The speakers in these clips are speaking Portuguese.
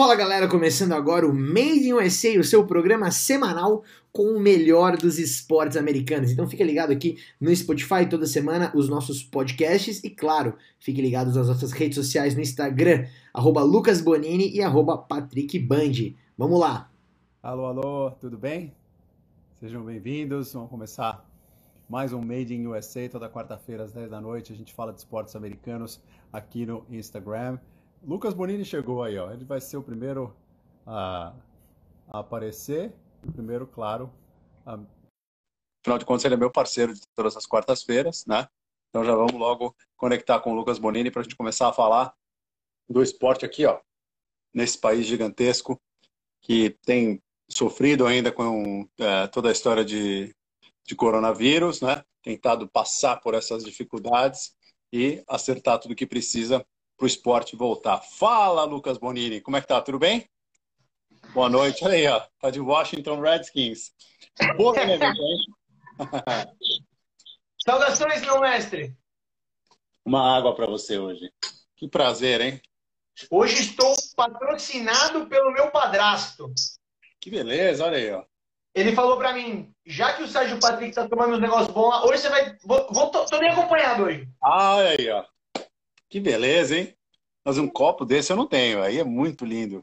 Fala galera, começando agora o Made in USA, o seu programa semanal com o melhor dos esportes americanos. Então fique ligado aqui no Spotify toda semana, os nossos podcasts e claro, fique ligado nas nossas redes sociais no Instagram, arroba Lucas Bonini e arroba Patrick Band. Vamos lá! Alô, alô, tudo bem? Sejam bem-vindos, vamos começar mais um Made in USA, toda quarta-feira às 10 da noite, a gente fala de esportes americanos aqui no Instagram. Lucas Bonini chegou aí, ó. Ele vai ser o primeiro a, a aparecer, o primeiro, claro. A... Afinal de contas, ele é meu parceiro de todas as quartas-feiras, né? Então já vamos logo conectar com o Lucas Bonini para a gente começar a falar do esporte aqui, ó, nesse país gigantesco que tem sofrido ainda com é, toda a história de, de coronavírus, né? Tentado passar por essas dificuldades e acertar tudo que precisa para o esporte voltar. Fala, Lucas Bonini, como é que tá? Tudo bem? Boa noite. Olha aí, ó. Tá de Washington Redskins. Polêmica, hein? Saudações, meu mestre. Uma água para você hoje. Que prazer, hein? Hoje estou patrocinado pelo meu padrasto. Que beleza, olha aí, ó. Ele falou para mim, já que o Sérgio Patrick tá tomando uns negócios bons lá, hoje você vai. Vou, vou, tô, tô bem acompanhado hoje. Ah, olha aí, ó. Que beleza, hein? Mas um copo desse eu não tenho, aí é muito lindo.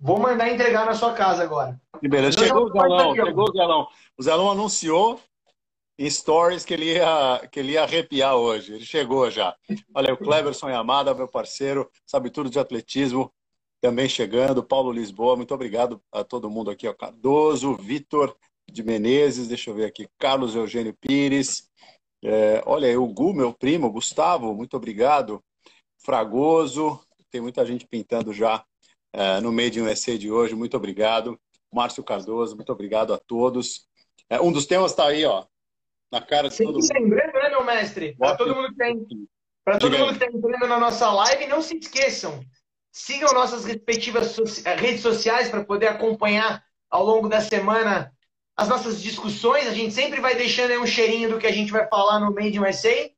Vou mandar entregar na sua casa agora. Que beleza. Chegou o Zelão, chegou o Zelão. O Zelão anunciou em stories que ele ia, que ele ia arrepiar hoje. Ele chegou já. Olha, o Cleverson Yamada, meu parceiro, sabe tudo de atletismo, também chegando. Paulo Lisboa, muito obrigado a todo mundo aqui. Ó. Cardoso, Vitor de Menezes, deixa eu ver aqui. Carlos Eugênio Pires. É, olha aí, o Gu, meu primo, Gustavo, muito obrigado. Fragoso, tem muita gente pintando já é, no meio de um EC de hoje, muito obrigado. Márcio Cardoso, muito obrigado a todos. É, um dos temas está aí, ó, na cara de Sim, todo mundo. Lembrando, né, meu mestre? Para todo mundo que tem, para todo mundo que está entrando na nossa live, não se esqueçam, sigam nossas respectivas redes sociais para poder acompanhar ao longo da semana as nossas discussões. A gente sempre vai deixando um cheirinho do que a gente vai falar no Made in USA.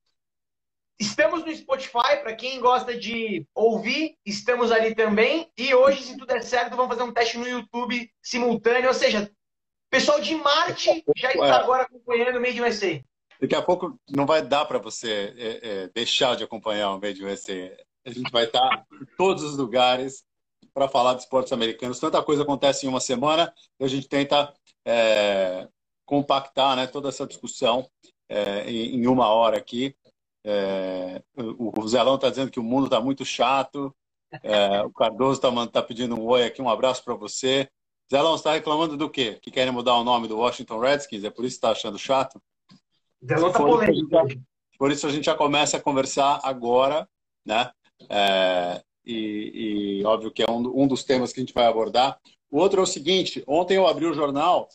Estamos no Spotify, para quem gosta de ouvir, estamos ali também. E hoje, se tudo der certo, vamos fazer um teste no YouTube simultâneo. Ou seja, pessoal de Marte já está agora acompanhando o Made USA. Daqui a pouco não vai dar para você é, é, deixar de acompanhar o Made USA. A gente vai estar em todos os lugares para falar de esportes americanos. Tanta coisa acontece em uma semana e a gente tenta é, compactar né, toda essa discussão é, em uma hora aqui. É, o Zelão está dizendo que o mundo está muito chato. É, o Cardoso está tá pedindo um oi aqui, um abraço para você. Zelão, está reclamando do quê? Que querem mudar o nome do Washington Redskins? É por isso que está achando chato? Zelão está polêmico. Por isso a gente já começa a conversar agora, né? É, e, e, óbvio que é um, um dos temas que a gente vai abordar. O outro é o seguinte: ontem eu abri o jornal,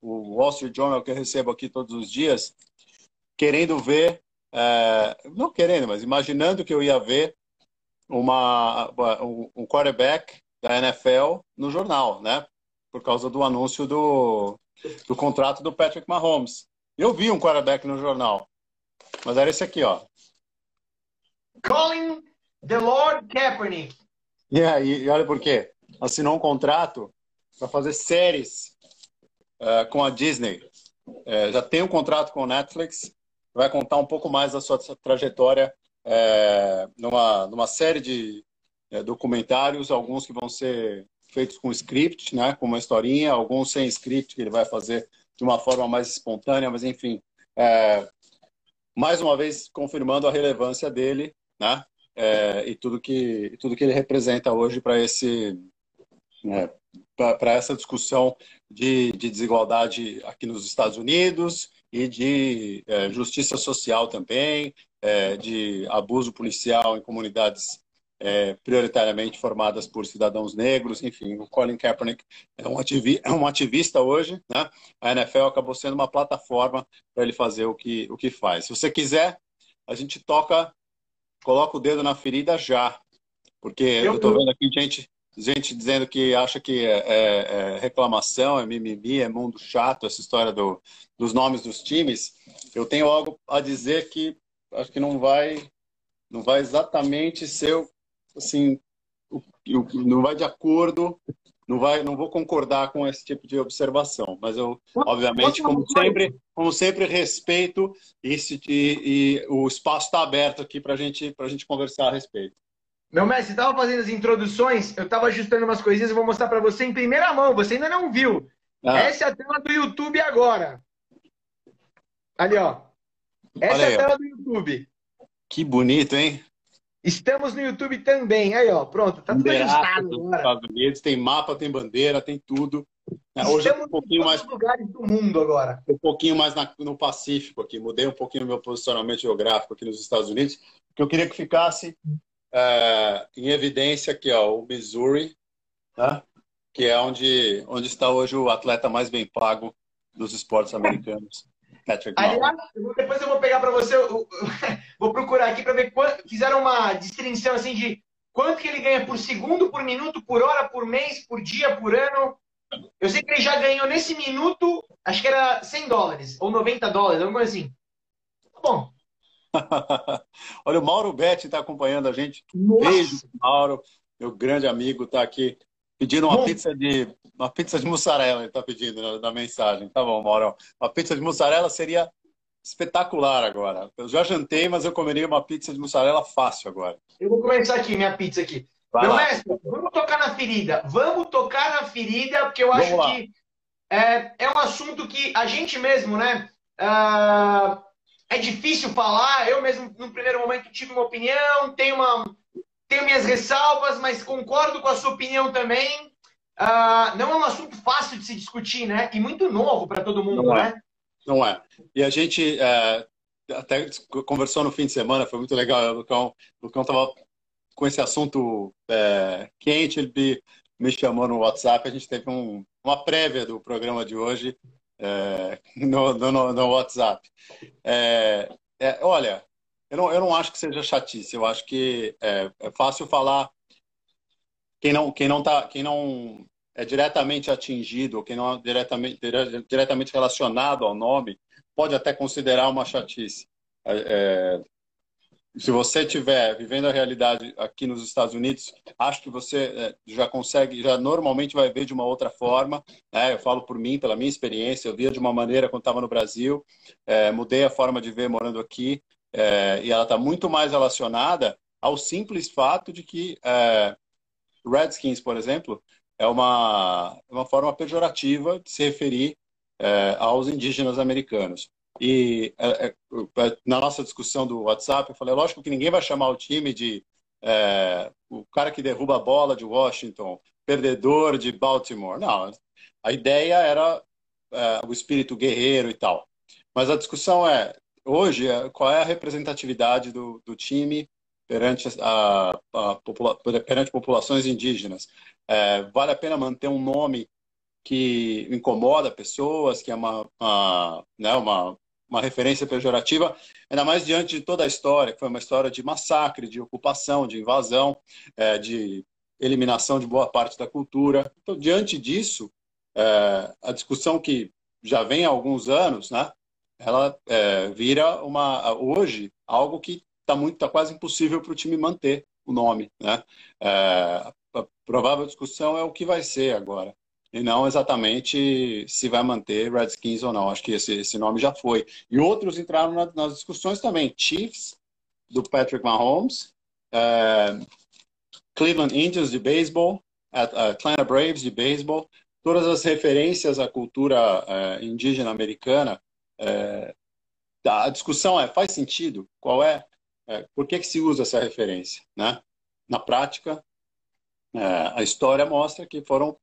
o Wall Street Journal, que eu recebo aqui todos os dias, querendo ver é, não querendo, mas imaginando que eu ia ver uma, um quarterback da NFL no jornal, né? Por causa do anúncio do, do contrato do Patrick Mahomes. Eu vi um quarterback no jornal, mas era esse aqui, ó. Colin the Lord Kaepernick. Yeah, e, e olha por quê. Assinou um contrato para fazer séries uh, com a Disney. Uh, já tem um contrato com o Netflix vai contar um pouco mais da sua trajetória é, numa, numa série de é, documentários, alguns que vão ser feitos com script, né, com uma historinha, alguns sem script, que ele vai fazer de uma forma mais espontânea, mas enfim, é, mais uma vez confirmando a relevância dele, né, é, e tudo que tudo que ele representa hoje para esse é, para essa discussão de, de desigualdade aqui nos Estados Unidos e de é, justiça social também, é, de abuso policial em comunidades é, prioritariamente formadas por cidadãos negros, enfim, o Colin Kaepernick é um, ativista, é um ativista hoje, né? A NFL acabou sendo uma plataforma para ele fazer o que, o que faz. Se você quiser, a gente toca, coloca o dedo na ferida já, porque eu estou vendo aqui gente gente dizendo que acha que é, é, é, reclamação, é mimimi, é mundo chato, essa história do, dos nomes dos times. Eu tenho algo a dizer que acho que não vai, não vai exatamente ser assim não vai de acordo, não vai, não vou concordar com esse tipo de observação, mas eu, obviamente, como sempre, como sempre, respeito esse, e, e o espaço está aberto aqui para gente, a gente conversar a respeito. Meu mestre, estava fazendo as introduções, eu estava ajustando umas coisinhas, eu vou mostrar para você em primeira mão, você ainda não viu. Ah. Essa é a tela do YouTube agora. Ali, ó. Essa é a tela do YouTube. Que bonito, hein? Estamos no YouTube também. Aí, ó, pronto, tá tudo ajustado agora. Estados Unidos, tem mapa, tem bandeira, tem tudo. É, hoje é um pouquinho mais lugares do mundo agora. Um pouquinho mais na, no Pacífico aqui. Mudei um pouquinho o meu posicionamento geográfico aqui nos Estados Unidos, porque eu queria que ficasse é, em evidência aqui, ó, o Missouri, tá? que é onde, onde está hoje o atleta mais bem pago dos esportes americanos. Patrick Aliás, depois eu vou pegar para você, eu, vou procurar aqui para ver quanto, fizeram uma distinção assim de quanto que ele ganha por segundo, por minuto, por hora, por mês, por dia, por ano. Eu sei que ele já ganhou nesse minuto, acho que era 100 dólares ou 90 dólares, alguma coisa assim. Tá bom. Olha, o Mauro Betti está acompanhando a gente. Nossa. Beijo, Mauro, meu grande amigo, está aqui pedindo uma pizza de uma pizza de mussarela, ele está pedindo na, na, mensagem. Tá bom, Mauro. Uma pizza de mussarela seria espetacular agora. Eu já jantei, mas eu comeria uma pizza de mussarela fácil agora. Eu vou começar aqui, minha pizza aqui. Vai Meu lá. mestre, vamos tocar na ferida. Vamos tocar na ferida, porque eu acho que é, é um assunto que a gente mesmo, né? Uh, é difícil falar. Eu mesmo, no primeiro momento, tive uma opinião, tenho, uma, tenho minhas ressalvas, mas concordo com a sua opinião também. Uh, não é um assunto fácil de se discutir, né? E muito novo para todo mundo, não é. né? Não é. E a gente é, até conversou no fim de semana, foi muito legal. O Lucão estava com esse assunto é, quente, ele me chamou no WhatsApp, a gente teve um, uma prévia do programa de hoje é, no, no, no, WhatsApp. É, é, olha, eu não, eu não acho que seja chatice, eu acho que é, é fácil falar quem não, quem não tá, quem não é diretamente atingido, quem não é diretamente, diretamente relacionado ao nome, pode até considerar uma chatice. É, se você estiver vivendo a realidade aqui nos Estados Unidos, acho que você é, já consegue, já normalmente vai ver de uma outra forma. Né? Eu falo por mim, pela minha experiência, eu via de uma maneira quando estava no Brasil, é, mudei a forma de ver morando aqui, é, e ela está muito mais relacionada ao simples fato de que é, Redskins, por exemplo, é uma, uma forma pejorativa de se referir é, aos indígenas americanos. E é, é, na nossa discussão do WhatsApp, eu falei, lógico que ninguém vai chamar o time de é, o cara que derruba a bola de Washington, perdedor de Baltimore. Não, a ideia era é, o espírito guerreiro e tal. Mas a discussão é, hoje, é, qual é a representatividade do, do time perante, a, a perante populações indígenas. É, vale a pena manter um nome que incomoda pessoas, que é uma, uma, né, uma, uma referência pejorativa, ainda mais diante de toda a história, que foi uma história de massacre, de ocupação, de invasão, é, de eliminação de boa parte da cultura. Então, diante disso, é, a discussão que já vem há alguns anos, né, ela é, vira uma hoje algo que está muito, tá quase impossível para o time manter o nome, né? É, a provável discussão é o que vai ser agora e não exatamente se vai manter Redskins ou não. Acho que esse, esse nome já foi. E outros entraram na, nas discussões também. Chiefs, do Patrick Mahomes, é, Cleveland Indians de beisebol, Atlanta Braves de beisebol, todas as referências à cultura indígena americana. É, a discussão é, faz sentido? Qual é por que, que se usa essa referência? Né? Na prática, a história mostra que foram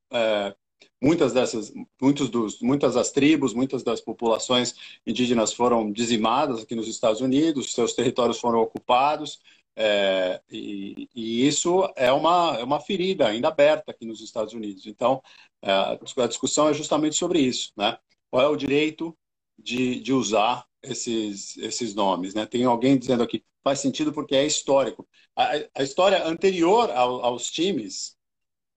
muitas dessas, muitos dos, muitas das tribos, muitas das populações indígenas foram dizimadas aqui nos Estados Unidos, seus territórios foram ocupados, é, e, e, isso é uma, é uma ferida ainda aberta aqui nos Estados Unidos. Então, é, a discussão é justamente sobre isso, né? Qual é o direito de, de usar esses, esses nomes, né? Tem alguém dizendo aqui, faz sentido porque é histórico. A, a história anterior ao, aos times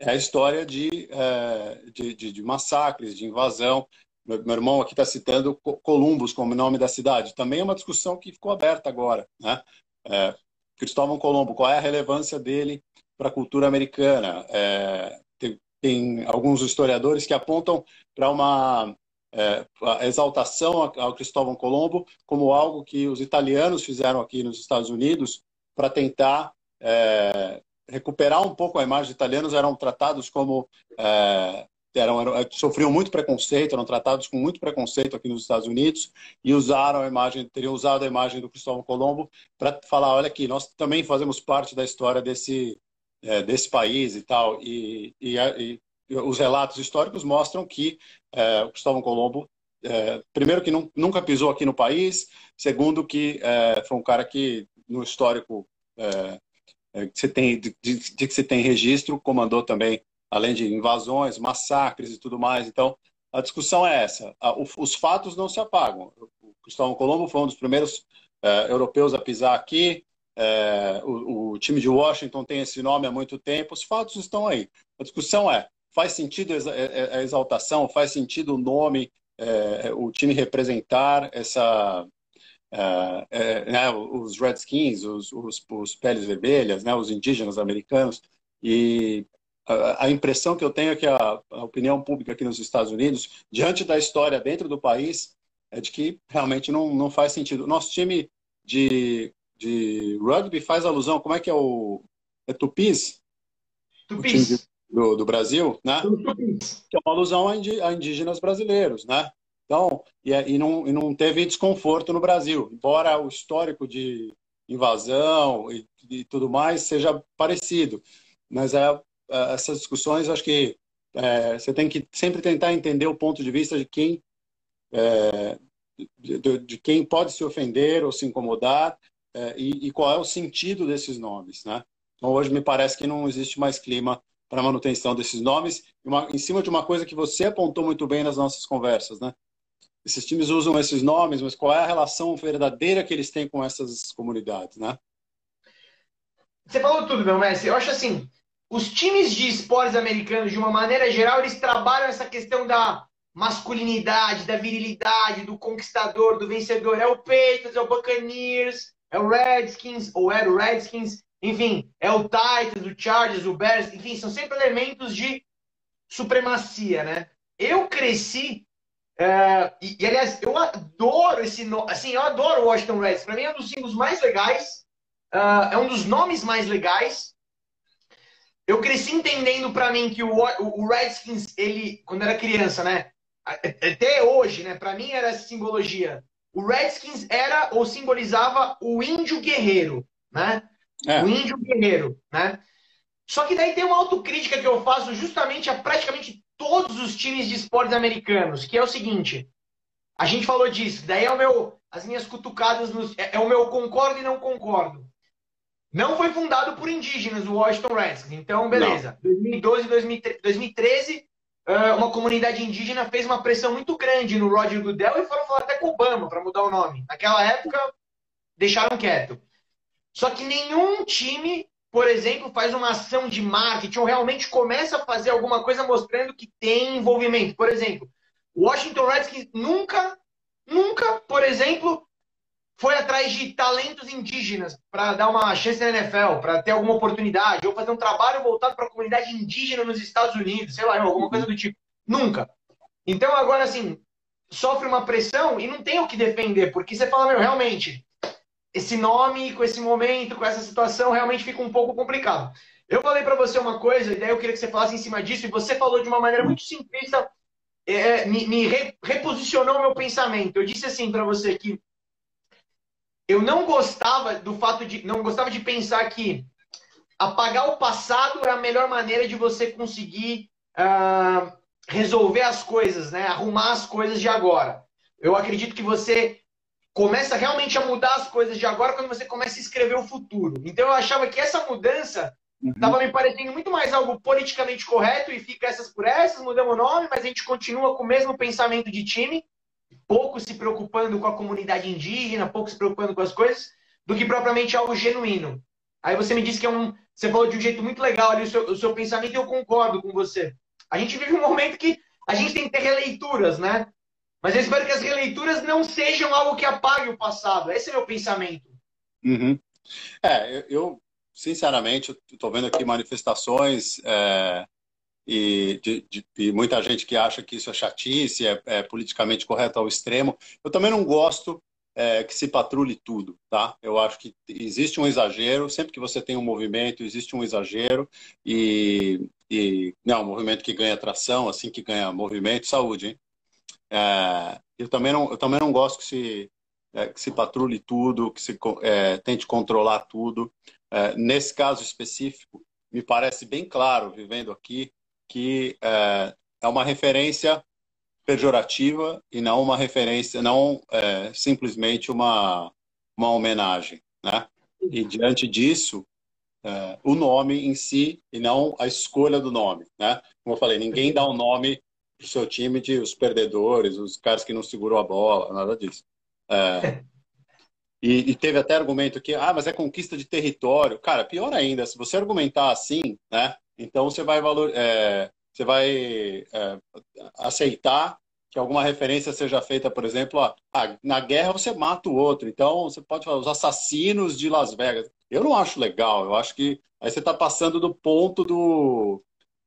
é a história de, é, de, de, de, massacres, de invasão. Meu, meu irmão aqui está citando Columbus como nome da cidade. Também é uma discussão que ficou aberta agora. Né? É, Cristóvão Colombo, qual é a relevância dele para a cultura americana. É, tem, tem, alguns historiadores que apontam para uma é, exaltação ao Cristóvão Colombo como algo que os italianos fizeram aqui nos Estados Unidos para tentar é, recuperar um pouco a imagem dos italianos. Eram tratados como é, eram, eram, sofriam muito preconceito, eram tratados com muito preconceito aqui nos Estados Unidos e usaram a imagem, teriam usado a imagem do Cristóvão Colombo para falar, olha aqui, nós também fazemos parte da história desse é, desse país e tal. E, e, e, os relatos históricos mostram que é, o Cristóvão Colombo, é, primeiro, que nunca pisou aqui no país, segundo, que é, foi um cara que, no histórico é, é, que você tem, de, de, que se tem registro, comandou também, além de invasões, massacres e tudo mais. Então, a discussão é essa. os fatos não se apagam. O Cristóvão Colombo foi um dos primeiros europeus a pisar aqui, é, o, o, time de Washington tem esse nome há muito tempo, os fatos estão aí. A discussão é: faz sentido a exaltação, faz sentido o nome, é, o time representar essa. É, é né, os Redskins, os, os, os, peles vermelhas, né, os indígenas americanos, e a, a impressão que eu tenho é que a, a opinião pública aqui nos Estados Unidos, diante da história dentro do país, é de que realmente não, não faz sentido. Nosso time de de rugby faz alusão, como é que é o. É Tupis? Tupis. Do, do Brasil, né? Tupis. Que é uma alusão a, indígenas brasileiros, né? Então, e, é, e, não, e não teve desconforto no Brasil, embora o histórico de invasão e, e tudo mais seja parecido. Mas é, é essas discussões, acho que é, você tem que sempre tentar entender o ponto de vista de quem é, de, de, quem pode se ofender ou se incomodar é, e, e, qual é o sentido desses nomes, né? Então, hoje me parece que não existe mais clima para manutenção desses nomes, uma, em cima de uma coisa que você apontou muito bem nas nossas conversas, né? Esses times usam esses nomes, mas qual é a relação verdadeira que eles têm com essas comunidades, né? Você falou tudo, meu mestre. Eu acho assim, os times de esportes americanos, de uma maneira geral, eles trabalham essa questão da masculinidade, da virilidade, do conquistador, do vencedor. É o Patriots, é o Buccaneers, é o Redskins, ou era o Redskins, enfim, é o Titans, o Chargers, o Bears, enfim, são sempre elementos de supremacia, né? Eu cresci, uh, e, e, aliás, eu adoro esse nome, assim, eu adoro o Washington Redskins, para mim é um dos símbolos mais legais, uh, é um dos nomes mais legais. Eu cresci entendendo para mim que o, o, o Redskins, ele, quando era criança, né? Até hoje, né? Para mim era essa simbologia o Redskins era ou simbolizava o índio guerreiro, né? É. O índio guerreiro, né? Só que daí tem uma autocrítica que eu faço justamente a praticamente todos os times de esportes americanos, que é o seguinte: a gente falou disso, daí é o meu, as minhas cutucadas, nos, é, é o meu concordo e não concordo. Não foi fundado por indígenas o Washington Redskins, então beleza. Não. 2012, 2013 ah, uma comunidade indígena fez uma pressão muito grande no Roger Goodell e foram falar até com Obama para mudar o nome. Naquela época, deixaram quieto. Só que nenhum time, por exemplo, faz uma ação de marketing ou realmente começa a fazer alguma coisa mostrando que tem envolvimento. Por exemplo, o Washington Redskins nunca, nunca, por exemplo, foi atrás de talentos indígenas para dar uma chance na NFL, para ter alguma oportunidade, ou fazer um trabalho voltado para a comunidade indígena nos Estados Unidos, sei lá, alguma coisa do tipo. Nunca. Então, agora, assim, sofre uma pressão e não tem o que defender, porque você fala, meu, realmente, esse nome, com esse momento, com essa situação, realmente fica um pouco complicado. Eu falei para você uma coisa, e daí eu queria que você falasse em cima disso, e você falou de uma maneira muito simplista, é, me, me reposicionou o meu pensamento. Eu disse assim para você que eu não gostava do fato de. Não gostava de pensar que apagar o passado é a melhor maneira de você conseguir uh, resolver as coisas, né? Arrumar as coisas de agora. Eu acredito que você começa realmente a mudar as coisas de agora quando você começa a escrever o futuro. Então eu achava que essa mudança estava uhum. me parecendo muito mais algo politicamente correto e fica essas por essas, mudamos o nome, mas a gente continua com o mesmo pensamento de time pouco se preocupando com a comunidade indígena, pouco se preocupando com as coisas, do que propriamente algo genuíno. Aí você me disse que é um. Você falou de um jeito muito legal ali o seu, o seu pensamento e eu concordo com você. A gente vive um momento que a gente tem que ter releituras, né? Mas eu espero que as releituras não sejam algo que apague o passado. Esse é meu pensamento. Uhum. É, eu, sinceramente, estou vendo aqui manifestações é, e de, de, de, muita gente que acha que isso é chatice, é, é politicamente correto ao extremo. Eu também não gosto é, que se patrulhe tudo, tá? Eu acho que existe um exagero, sempre que você tem um movimento, existe um exagero e, e não, um movimento que ganha tração, assim que ganha movimento, saúde, hein? É, eu, também não, eu também não gosto que se, é, que se patrulhe tudo, que se é, tente controlar tudo. É, nesse caso específico, me parece bem claro, vivendo aqui, que é, é uma referência pejorativa e não uma referência, não é, simplesmente uma, uma homenagem, né? E diante disso, é, o nome em si e não a escolha do nome, né? Como eu falei, ninguém dá o um nome seu time de os perdedores, os caras que não segurou a bola, nada disso. É, e, e, teve até argumento que, ah, mas é conquista de território. Cara, pior ainda, se você argumentar assim, né? Então você vai valor, é, você vai é, aceitar que alguma referência seja feita, por exemplo, ó, ah, na guerra você mata o outro. Então você pode falar os assassinos de Las Vegas. Eu não acho legal. Eu acho que aí você está passando do ponto do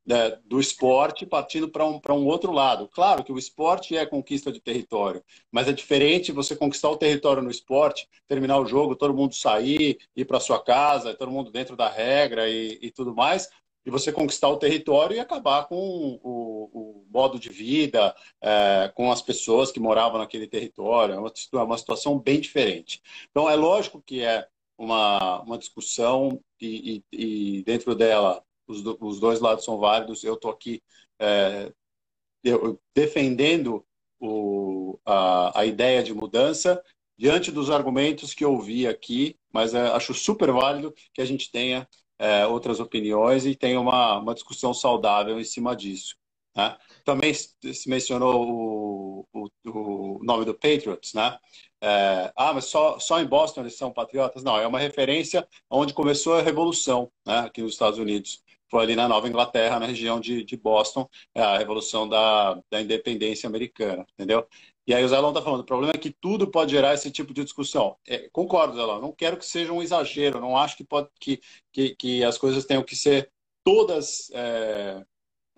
né, do esporte partindo para um, um outro lado. Claro que o esporte é conquista de território, mas é diferente você conquistar o território no esporte, terminar o jogo, todo mundo sair, ir para sua casa, todo mundo dentro da regra e, e, tudo mais, e você conquistar o território e acabar com o, o modo de vida, é, com as pessoas que moravam naquele território. É uma, é uma situação bem diferente. Então, é lógico que é uma, uma discussão e, e, e dentro dela os, do, os dois lados são válidos. Eu estou aqui é, eu, defendendo o, a, a ideia de mudança diante dos argumentos que eu ouvi aqui, mas é, acho super válido que a gente tenha é, outras opiniões e tenha uma, uma discussão saudável em cima disso. Né? Também se mencionou o, o, o, nome do Patriots, né? É, ah, mas só, só em Boston eles são patriotas? Não, é uma referência onde começou a revolução né, aqui nos Estados Unidos foi ali na Nova Inglaterra, na região de, de Boston, é a revolução da, da independência americana, entendeu? E aí o Zelão está falando, o problema é que tudo pode gerar esse tipo de discussão. É, concordo, Zelão, não quero que seja um exagero, não acho que, pode, que, que, que as coisas tenham que ser todas é,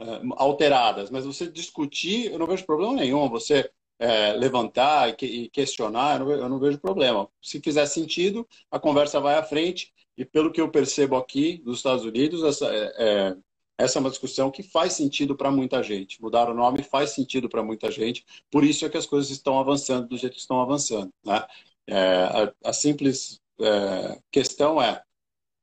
é, alteradas, mas você discutir, eu não vejo problema nenhum, você é, levantar e, e questionar, eu não, eu não, vejo problema. Se fizer sentido, a conversa vai à frente e pelo que eu percebo aqui dos Estados Unidos, essa é, é, essa é uma discussão que faz sentido para muita gente. Mudar o nome faz sentido para muita gente, por isso é que as coisas estão avançando do jeito que estão avançando. Né? É, a, a, simples é, questão é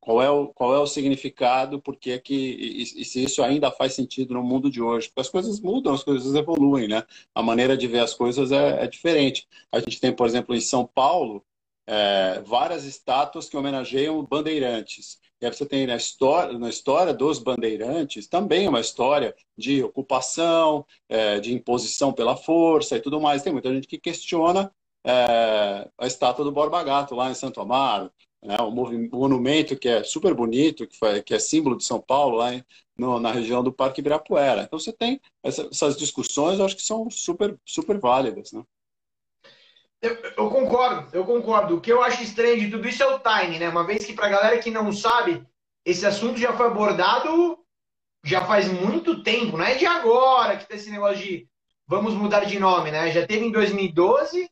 qual é o, qual é o significado, porque é que, e, se isso ainda faz sentido no mundo de hoje. Porque as coisas mudam, as coisas evoluem, né? A maneira de ver as coisas é, é diferente. A gente tem, por exemplo, em São Paulo, é, várias estátuas que homenageiam bandeirantes. E aí você tem na história, na história dos bandeirantes também uma história de ocupação, é, de imposição pela força e tudo mais. Tem muita gente que questiona é, a estátua do Borba Gato lá em Santo Amaro, né, o monumento que é super bonito, que, foi, que é símbolo de São Paulo lá em, no, na região do Parque Ibirapuera. Então você tem essa, essas discussões, eu acho que são super, super válidas, né? Eu, eu, concordo, eu concordo. O que eu acho estranho de tudo isso é o time, né? Uma vez que pra galera que não sabe, esse assunto já foi abordado já faz muito tempo, não é de agora que tem esse negócio de vamos mudar de nome, né? Já teve em 2012,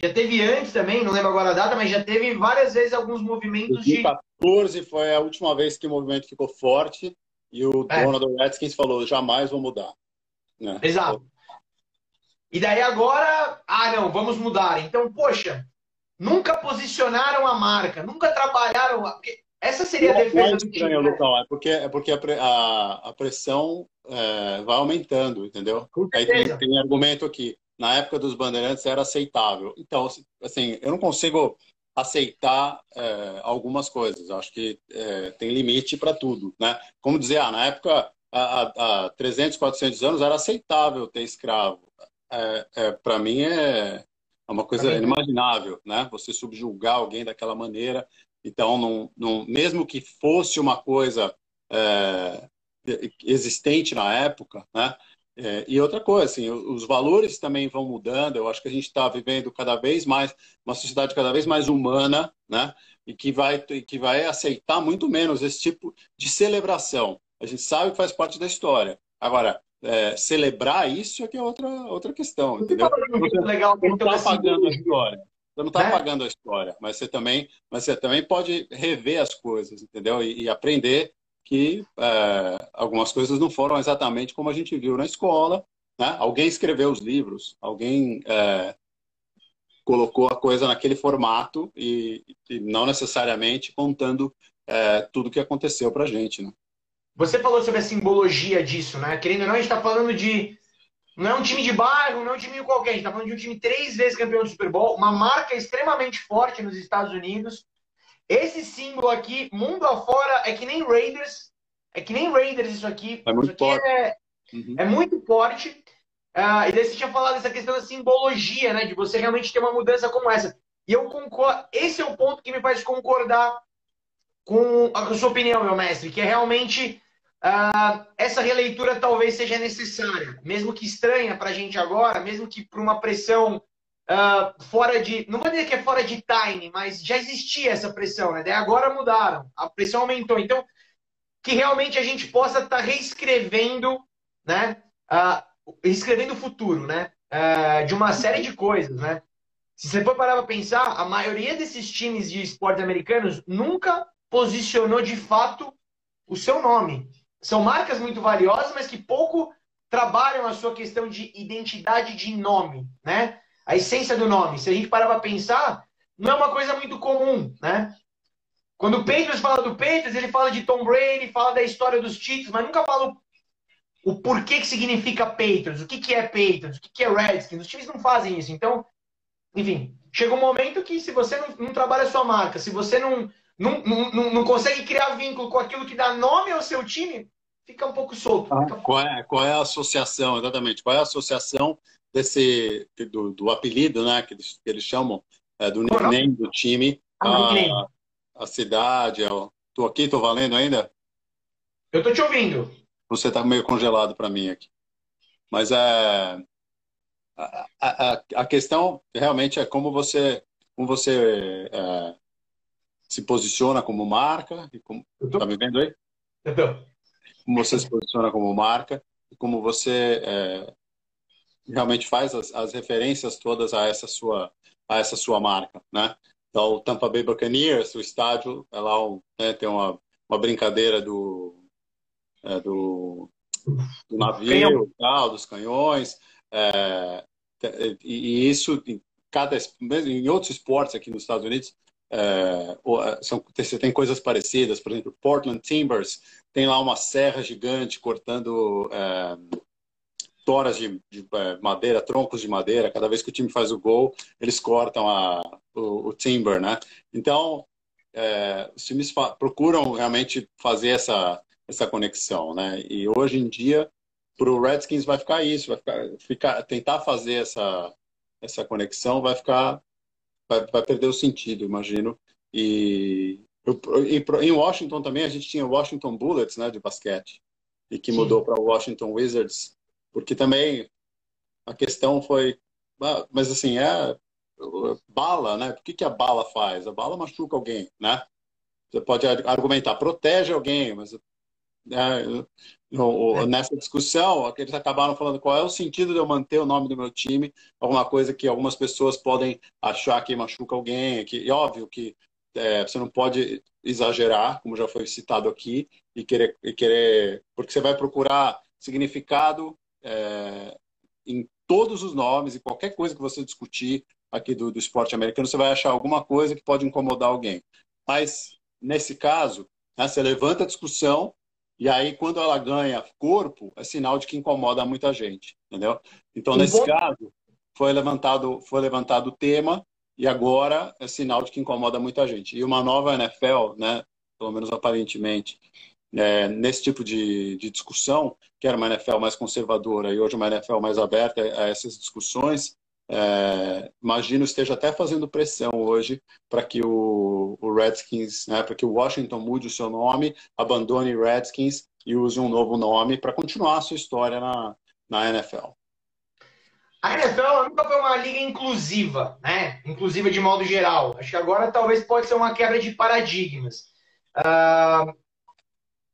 já teve antes também, não lembro agora a data, mas já teve várias vezes alguns movimentos 2014 de... foi a última vez que o movimento ficou forte e o é. Donald Redskins falou, jamais vou mudar. Né? Exato. E daí agora, ah, não, vamos mudar. Então, poxa, nunca posicionaram a marca, nunca trabalharam. Essa seria a defesa do time. Né? é porque, é porque a, a, a pressão é, vai aumentando, entendeu? Aí tem, tem argumento aqui. Na época dos bandeirantes era aceitável. Então, assim, eu não consigo aceitar é, algumas coisas. Acho que é, tem limite para tudo, né? Como dizer, ah, na época, há, há 300, 400 anos, era aceitável ter escravo é, é para mim é, é uma coisa inimaginável, né? Você subjugar alguém daquela maneira. Então, não, não, mesmo que fosse uma coisa é, existente na época, né? É, e outra coisa, assim, os valores também vão mudando. Eu acho que a gente está vivendo cada vez mais uma sociedade cada vez mais humana, né? E que vai que vai aceitar muito menos esse tipo de celebração. A gente sabe que faz parte da história. Agora, é, celebrar isso é que é outra outra questão, entendeu? Você legal, não está apagando a história. Você não está é? apagando a história, mas você também, mas você também pode rever as coisas, entendeu? E, e aprender que é, algumas coisas não foram exatamente como a gente viu na escola. Né? Alguém escreveu os livros, alguém é, colocou a coisa naquele formato e, e não necessariamente contando é, tudo o que aconteceu para a gente. Né? Você falou sobre a simbologia disso, né? Querendo ou não, a gente está falando de. Não é um time de bairro, não é um time qualquer. A gente está falando de um time três vezes campeão do Super Bowl, uma marca extremamente forte nos Estados Unidos, esse símbolo aqui, mundo afora, é que nem Raiders. É que nem Raiders isso aqui. É muito forte. É, uhum. é, muito forte. Uh, e daí você tinha falado dessa questão da simbologia, né? De você realmente ter uma mudança como essa. E eu concordo. Esse é o ponto que me faz concordar com a sua opinião, meu mestre, que é realmente uh, essa releitura talvez seja necessária, mesmo que estranha para a gente agora, mesmo que por uma pressão uh, fora de. Não vou dizer que é fora de time, mas já existia essa pressão, né? Daí agora mudaram, a pressão aumentou. Então, que realmente a gente possa estar tá reescrevendo, né? Uh, o futuro, né? Uh, de uma série de coisas, né? Se você for parar para pensar, a maioria desses times de esportes americanos nunca posicionou de fato o seu nome. São marcas muito valiosas, mas que pouco trabalham a sua questão de identidade de nome, né? A essência do nome. Se a gente parar para pensar, não é uma coisa muito comum, né? Quando o Patriots fala do Patriots, ele fala de Tom Brady, fala da história dos títulos, mas nunca fala o, o porquê que significa Patriots, o que, que é Patriots, o que, que é Redskins. Os times não fazem isso. Então, enfim, chega um momento que se você não, não trabalha a sua marca, se você não, não, não, não consegue criar vínculo com aquilo que dá nome ao seu time, fica um pouco solto. Ah, qual, é, qual é a associação, exatamente? Qual é a associação desse do, do apelido, né, que eles, que eles chamam é, do nickname do time, ah, a, a cidade. Tô aqui, tô valendo ainda? Eu tô te ouvindo. Você tá meio congelado para mim aqui. Mas é a, a, a, questão realmente é como você como você é, se posiciona como marca e como tô... tá me vendo aí? Eu tô. Como você se posiciona como marca e como você é, realmente faz as, as, referências todas a essa sua a essa sua marca, né? Então, o Tampa Bay Buccaneers, o estádio, é lá um, né, tem uma, uma brincadeira do, é, do, do navio, tal, dos canhões, é, e, e, isso em cada em outros esportes aqui nos Estados Unidos é, é são, você tem coisas parecidas, por exemplo, Portland Timbers tem lá uma serra gigante cortando é, toras de, de, é, madeira, troncos de madeira. Cada vez que o time faz o gol, eles cortam a, o, o timber, né? Então, é, os times procuram realmente fazer essa, essa conexão, né? E hoje em dia, para o Redskins vai ficar isso, vai ficar, ficar, tentar fazer essa, essa conexão vai ficar, vai, vai perder o sentido, imagino. E, e, em Washington também a gente tinha Washington Bullets, né, de basquete, e que mudou para Washington Wizards porque também a questão foi, mas assim, é bala, né? O que, que a bala faz? A bala machuca alguém, né? Você pode argumentar, protege alguém, mas é, nessa discussão, eles acabaram falando qual é o sentido de eu manter o nome do meu time, alguma coisa que algumas pessoas podem achar que machuca alguém, que, e óbvio que é, você não pode exagerar, como já foi citado aqui, e querer, e querer porque você vai procurar significado é, em todos os nomes e qualquer coisa que você discutir aqui do, do esporte americano, você vai achar alguma coisa que pode incomodar alguém. Mas, nesse caso, né, você levanta a discussão e aí, quando ela ganha corpo, é sinal de que incomoda muita gente, entendeu? Então, nesse caso, foi levantado, foi levantado o tema e agora é sinal de que incomoda muita gente. E uma nova NFL, né, pelo menos aparentemente, é, nesse tipo de, de, discussão, que era uma NFL mais conservadora e hoje uma NFL mais aberta a essas discussões, é, imagino esteja até fazendo pressão hoje para que o, o Redskins, né, para que o Washington mude o seu nome, abandone Redskins e use um novo nome para continuar a sua história na, na NFL? A NFL nunca foi uma liga inclusiva, né? Inclusiva de modo geral. Acho que agora talvez pode ser uma quebra de paradigmas. Uh,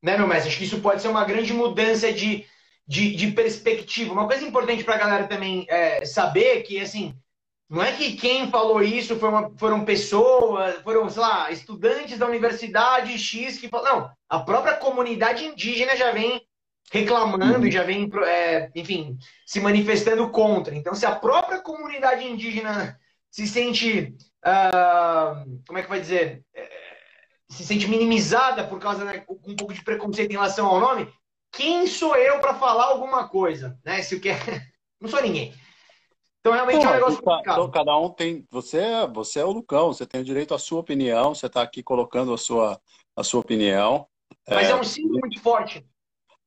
né, meu mestre? Acho que isso pode ser uma grande mudança de, de, de perspectiva. Uma coisa importante para a galera também é, saber que, assim, não é que quem falou isso uma, foram pessoas, foram, sei lá, estudantes da universidade X que falaram. Não, a própria comunidade indígena já vem reclamando uhum. já vem, é, enfim, se manifestando contra. Então, se a própria comunidade indígena se sente, uh, como é que vai dizer, é, se sente minimizada por causa né, com um pouco de preconceito em relação ao nome, quem sou eu para falar alguma coisa, né? Se o que não sou ninguém. Então realmente Pô, é um negócio tá, complicado. Então, cada um tem, você, você é o Lucão, você tem o direito à sua opinião, você está aqui colocando a sua, a sua opinião. Mas é, é um símbolo muito forte.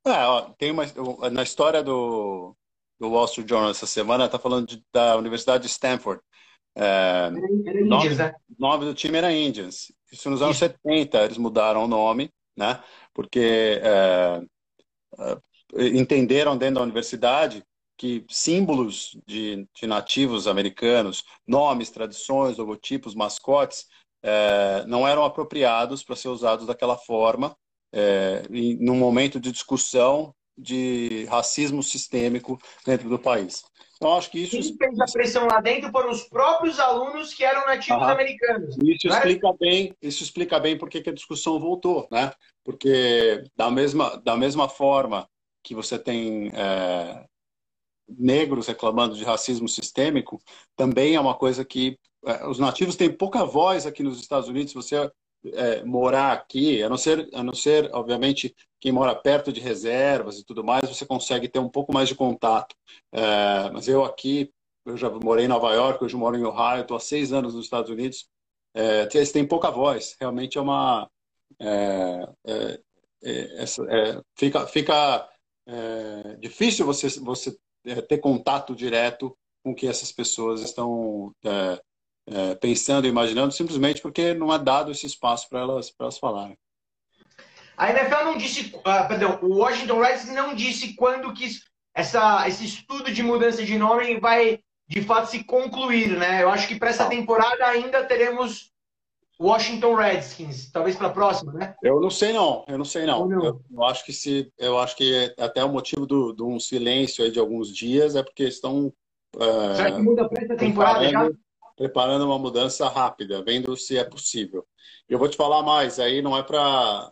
É, ó, tem uma, na história do, do Wall Street Journal essa semana, está falando de, da Universidade de Stanford. É, era, era nome, Indians, né? O nome do time era Indians. Isso nos anos Isso. 70 eles mudaram o nome, né? Porque é, é, entenderam dentro da universidade que símbolos de, de, nativos americanos, nomes, tradições, logotipos, mascotes, é, não eram apropriados para ser usados daquela forma é, num momento de discussão de racismo sistêmico dentro do país. Então, acho que isso. Isso fez a pressão lá dentro por os próprios alunos que eram nativos Aham. americanos. Isso né? explica bem, isso explica bem porque que a discussão voltou, né? Porque da mesma, da mesma forma que você tem é, negros reclamando de racismo sistêmico, também é uma coisa que é, os nativos têm pouca voz aqui nos Estados Unidos. Você é, morar aqui, a não ser, a não ser, obviamente, quem mora perto de reservas e tudo mais, você consegue ter um pouco mais de contato. É, mas eu aqui, eu já morei em Nova York, hoje moro em Ohio, estou há seis anos nos Estados Unidos. É, eles têm pouca voz, realmente é uma. É, é, é, é fica fica difícil você, você ter contato direto com o que essas pessoas estão é, pensando, imaginando, simplesmente porque não é dado esse espaço para elas, elas falarem. A NFL não disse, uh, perdão, o Washington Redskins não disse quando que essa, esse estudo de mudança de nome vai de fato se concluir, né? Eu acho que para essa temporada ainda teremos Washington Redskins, talvez para a próxima, né? Eu não sei não, eu não sei não. não. Eu, eu, acho que se, eu acho que até o motivo do, de um silêncio aí de alguns dias é porque estão. Uh, Será que muda para essa temporada já? Preparando uma mudança rápida, vendo se é possível. Eu vou te falar mais, aí não é para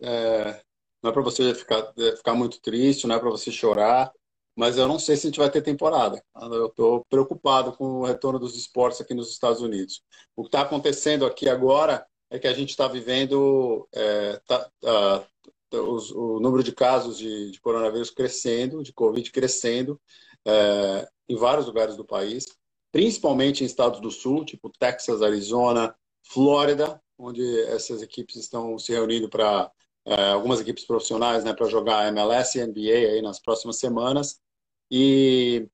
é, não é para você ficar, é, ficar muito triste, não é para você chorar, mas eu não sei se a gente vai ter temporada. Eu estou preocupado com o retorno dos esportes aqui nos Estados Unidos. O que está acontecendo aqui agora é que a gente está vivendo é, tá, tá, os, o número de casos de, de, coronavírus crescendo, de Covid crescendo é, em vários lugares do país principalmente em estados do sul, tipo Texas, Arizona, Flórida, onde essas equipes estão se reunindo para é, algumas equipes profissionais, né, para jogar MLS e NBA aí nas próximas semanas. E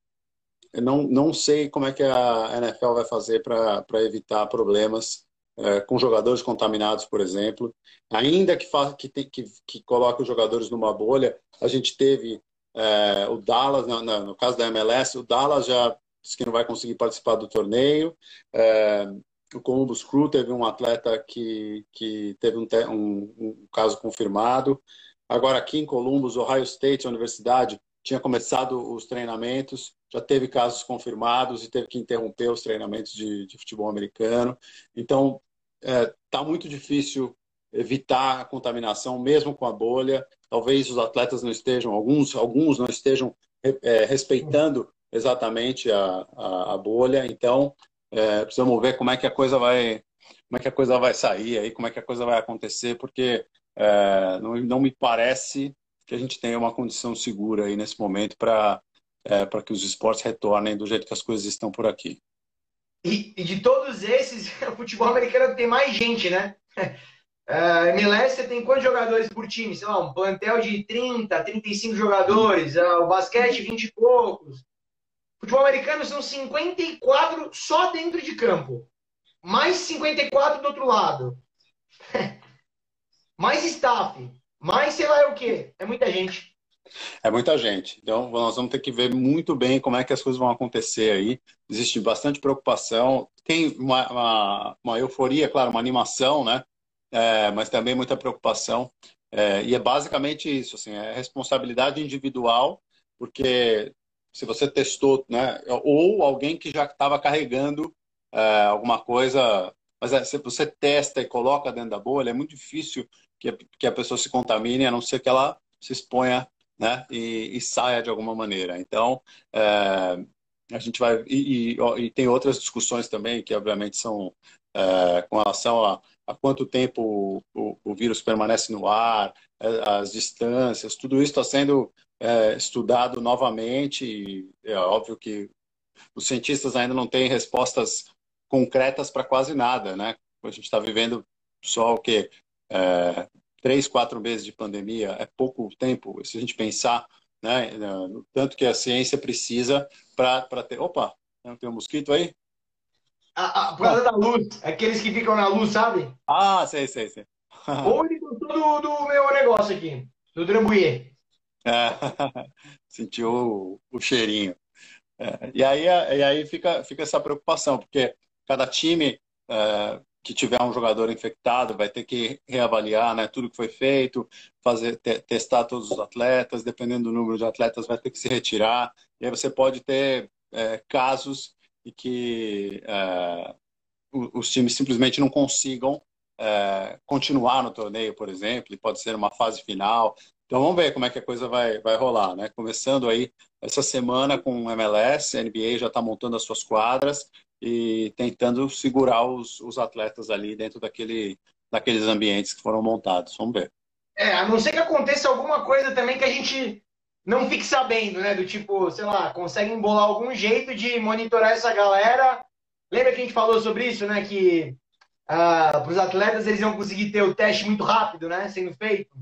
não, não sei como é que a NFL vai fazer para evitar problemas é, com jogadores contaminados, por exemplo. Ainda que, fa que, te, que, que coloque os jogadores numa bolha, a gente teve é, o Dallas, no, caso da MLS, o Dallas já que não vai conseguir participar do torneio. É, o Columbus Crew teve um atleta que, que teve um, um, um, caso confirmado. Agora, aqui em Columbus, Ohio State, a universidade, tinha começado os treinamentos, já teve casos confirmados e teve que interromper os treinamentos de, de futebol americano. Então, está é, tá muito difícil evitar a contaminação, mesmo com a bolha. Talvez os atletas não estejam, alguns, alguns não estejam é, respeitando exatamente a, a, a bolha. Então, é, precisamos ver como é que a coisa vai como é que a coisa vai sair aí, como é que a coisa vai acontecer, porque é, não, não me parece que a gente tenha uma condição segura aí nesse momento para é, para que os esportes retornem do jeito que as coisas estão por aqui. E, e de todos esses, o futebol americano tem mais gente, né? Uh, MLS você tem quantos jogadores por time? Sei lá, um plantel de 30, 35 jogadores. Uh, o basquete, 20 e poucos. Futebol americano são 54 só dentro de campo. Mais 54 do outro lado. mais staff. Mais sei lá o que. É muita gente. É muita gente. Então, nós vamos ter que ver muito bem como é que as coisas vão acontecer aí. Existe bastante preocupação. Tem uma, uma, uma euforia, claro, uma animação, né? É, mas também muita preocupação. É, e é basicamente isso, assim, é responsabilidade individual, porque se você testou, né? Ou alguém que já estava carregando é, alguma coisa, mas é, se você testa e coloca dentro da bolha, é muito difícil que a, que a pessoa se contamine, a não ser que ela se exponha né? E, e saia de alguma maneira. Então, é, a gente vai. E, e, e, tem outras discussões também, que obviamente são é, com relação a, a quanto tempo o, o, vírus permanece no ar, as distâncias, tudo isso está sendo é, estudado novamente. E é óbvio que os cientistas ainda não têm respostas concretas para quase nada, né? A gente está vivendo só o que é, três, quatro meses de pandemia é pouco tempo, se a gente pensar né, no tanto que a ciência precisa para ter. Opa, tem um mosquito aí? A, por causa da luz, aqueles que ficam na luz, sabe? Ah, sei, sei, sei. Ou ele do, do meu negócio aqui, do Drambuie. É, sentiu o, o cheirinho. É, e aí, e aí fica, fica essa preocupação, porque cada time é, que tiver um jogador infectado vai ter que reavaliar né, tudo que foi feito, fazer te, testar todos os atletas, dependendo do número de atletas, vai ter que se retirar. E aí você pode ter é, casos em que é, os times simplesmente não consigam é, continuar no torneio, por exemplo, e pode ser uma fase final. Então vamos ver como é que a coisa vai, vai rolar, né? Começando aí essa semana com o MLS, a NBA já está montando as suas quadras, e tentando segurar os, os atletas ali dentro daquele, daqueles ambientes que foram montados. Vamos ver. É, a não ser que aconteça alguma coisa também que a gente não fique sabendo, né? Do tipo, sei lá, consegue embolar algum jeito de monitorar essa galera. Lembra que a gente falou sobre isso, né? Que ah, para os atletas eles iam conseguir ter o teste muito rápido, né? Sendo feito.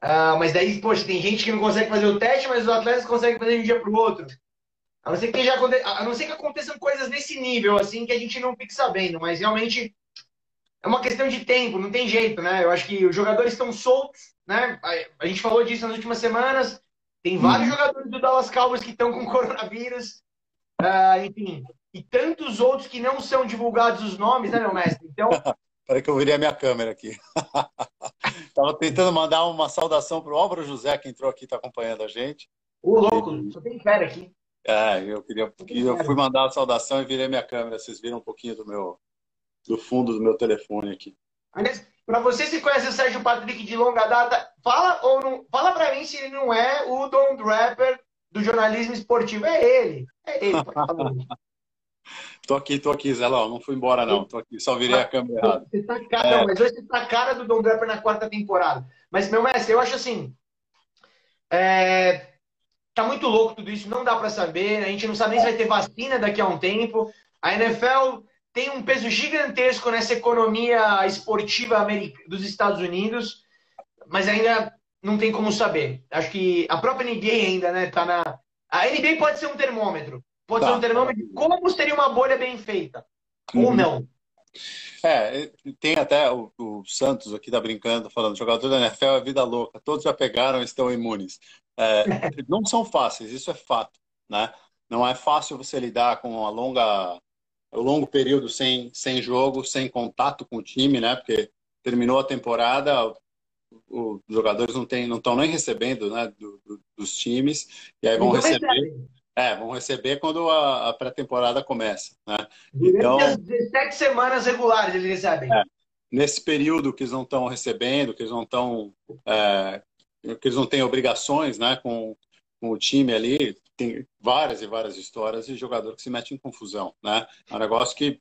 Ah, mas daí, poxa, tem gente que não consegue fazer o teste, mas os atletas conseguem fazer de um dia para o outro. A não, ser que já, a não ser que aconteçam coisas nesse nível, assim, que a gente não fique sabendo, mas realmente é uma questão de tempo, não tem jeito, né? Eu acho que os jogadores estão soltos, né? A gente falou disso nas últimas semanas. Tem vários uhum. jogadores do Dallas Cowboys que estão com coronavírus, uh, enfim, e tantos outros que não são divulgados os nomes, né, meu mestre? Então. Peraí que eu virei a minha câmera aqui. Tava tentando mandar uma saudação para o Álvaro José, que entrou aqui, está acompanhando a gente. Ô, louco, e... só tem fera aqui. É, eu queria. Eu fui mandar a saudação e virei minha câmera. Vocês viram um pouquinho do meu do fundo do meu telefone aqui. Para você se conhece o Sérgio Patrick de longa data, fala ou não, fala para mim se ele não é o Don Draper do jornalismo esportivo. É ele. É ele. tô aqui, tô aqui, Zé Não fui embora, não. Tô aqui, só virei a câmera errada. Você tá cara, é. não, mas hoje você tá cara do Don Draper na quarta temporada. Mas, meu mestre, eu acho assim. É, Tá muito louco tudo isso, não dá para saber. A gente não sabe nem se vai ter vacina daqui a um tempo. A NFL tem um peso gigantesco nessa economia esportiva dos Estados Unidos, mas ainda não tem como saber. Acho que a própria NBA ainda, né, tá na. A NBA pode ser um termômetro. Pode tá. ser um termômetro de como seria uma bolha bem feita. Uhum. Ou não. É, tem até o, o, Santos aqui tá brincando, falando, jogador da NFL é vida louca, todos já pegaram e estão imunes. É, não são fáceis, isso é fato, né? Não é fácil você lidar com a longa, o longo período sem, sem jogo, sem contato com o time, né? Porque terminou a temporada, os jogadores não estão não nem recebendo né, do, do, dos times, e aí vão receber. É, vão receber quando a, a pré-temporada começa. Né? Durante então, as 17 semanas regulares eles recebem. É, nesse período que eles não estão recebendo, que eles não estão. É, que eles não têm obrigações né, com, com o time ali, tem várias e várias histórias de jogador que se mete em confusão. Né? É um negócio que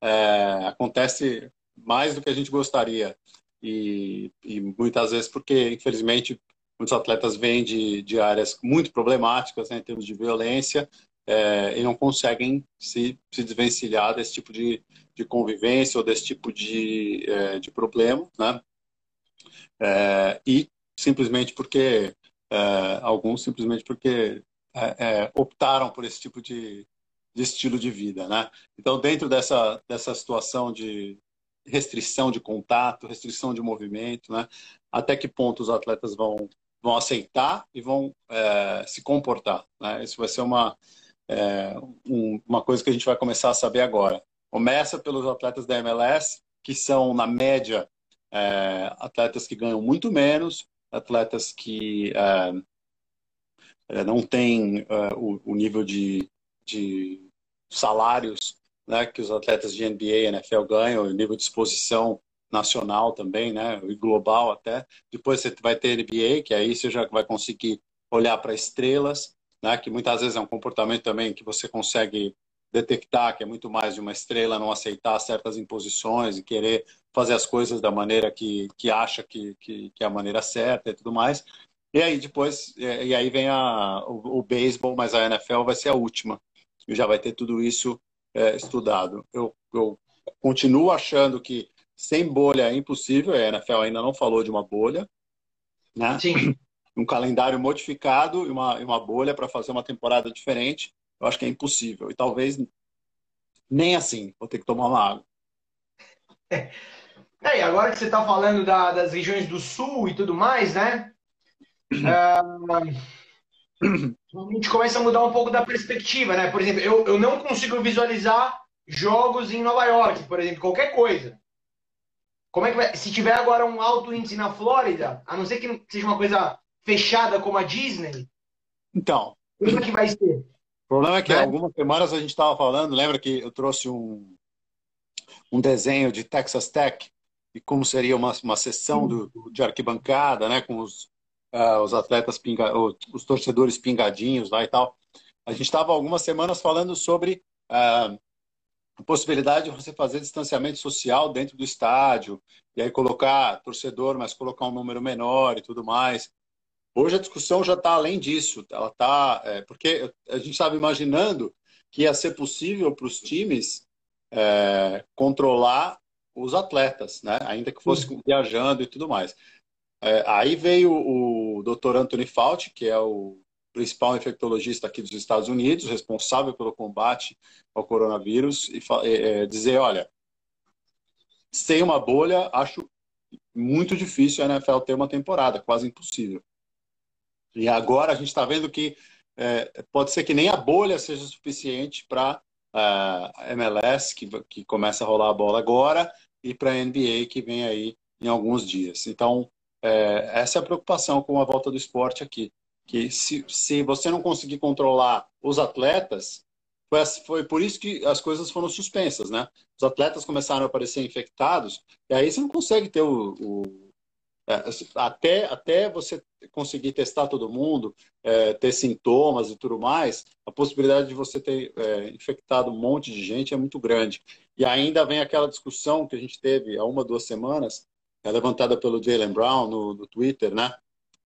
é, acontece mais do que a gente gostaria. E, e muitas vezes porque, infelizmente, muitos atletas vêm de, de áreas muito problemáticas né, em termos de violência é, e não conseguem se, se desvencilhar desse tipo de, de convivência ou desse tipo de, é, de problema, né? É, e simplesmente porque alguns simplesmente porque optaram por esse tipo de, de estilo de vida, né? Então, dentro dessa, dessa situação de restrição de contato, restrição de movimento, né? Até que ponto os atletas vão vão aceitar e vão é, se comportar. Né? Isso vai ser uma, é, um, uma coisa que a gente vai começar a saber agora. Começa pelos atletas da MLS, que são, na média, é, atletas que ganham muito menos, atletas que é, é, não têm é, o, o, nível de, de salários né, que os atletas de NBA e NFL ganham, o nível de exposição nacional também, né, e global até. Depois você vai ter NBA, que aí você já vai conseguir olhar para estrelas, né, que muitas vezes é um comportamento também que você consegue detectar que é muito mais de uma estrela não aceitar certas imposições e querer fazer as coisas da maneira que, que acha que, que, que é a maneira certa e tudo mais. E aí depois, e aí vem a, o, o beisebol, mas a NFL vai ser a última. E já vai ter tudo isso é, estudado. Eu, eu continuo achando que sem bolha é impossível, a NFL ainda não falou de uma bolha, né? Sim. Um calendário modificado e uma, uma bolha para fazer uma temporada diferente, eu acho que é impossível. E talvez nem assim, vou ter que tomar uma água. É, e agora que você está falando da, das regiões do sul e tudo mais, né? É, a gente começa a mudar um pouco da perspectiva, né? Por exemplo, eu, eu não consigo visualizar jogos em Nova York, por exemplo, qualquer coisa. Como é que vai... Se tiver agora um alto índice na Flórida, a não ser que seja uma coisa fechada como a Disney. Então. Como é que vai ser? O problema é que né? algumas semanas a gente estava falando, lembra que eu trouxe um, um desenho de Texas Tech e como seria uma, uma sessão do, de arquibancada, né, com os, uh, os atletas, pinga, os torcedores pingadinhos lá e tal. A gente estava algumas semanas falando sobre uh, a possibilidade de você fazer distanciamento social dentro do estádio, e aí colocar torcedor, mas colocar um número menor e tudo mais. Hoje a discussão já está além disso. Ela tá, é, porque a gente estava imaginando que ia ser possível para os times é, controlar os atletas, né? ainda que fosse Sim. viajando e tudo mais. É, aí veio o Dr. Anthony Fauci, que é o principal infectologista aqui dos Estados Unidos, responsável pelo combate ao coronavírus, e é, dizer, olha, sem uma bolha, acho muito difícil a NFL ter uma temporada, quase impossível. E agora a gente está vendo que é, pode ser que nem a bolha seja suficiente para a uh, MLS, que, que começa a rolar a bola agora, e para a NBA, que vem aí em alguns dias. Então, é, essa é a preocupação com a volta do esporte aqui. Que se, se você não conseguir controlar os atletas, foi, foi por isso que as coisas foram suspensas, né? Os atletas começaram a aparecer infectados, e aí você não consegue ter o, o é, até, até você conseguir testar todo mundo, é, ter sintomas e tudo mais, a possibilidade de você ter é, infectado um monte de gente é muito grande. E ainda vem aquela discussão que a gente teve há uma, duas semanas, é, levantada pelo Jalen Brown no, no, Twitter, né?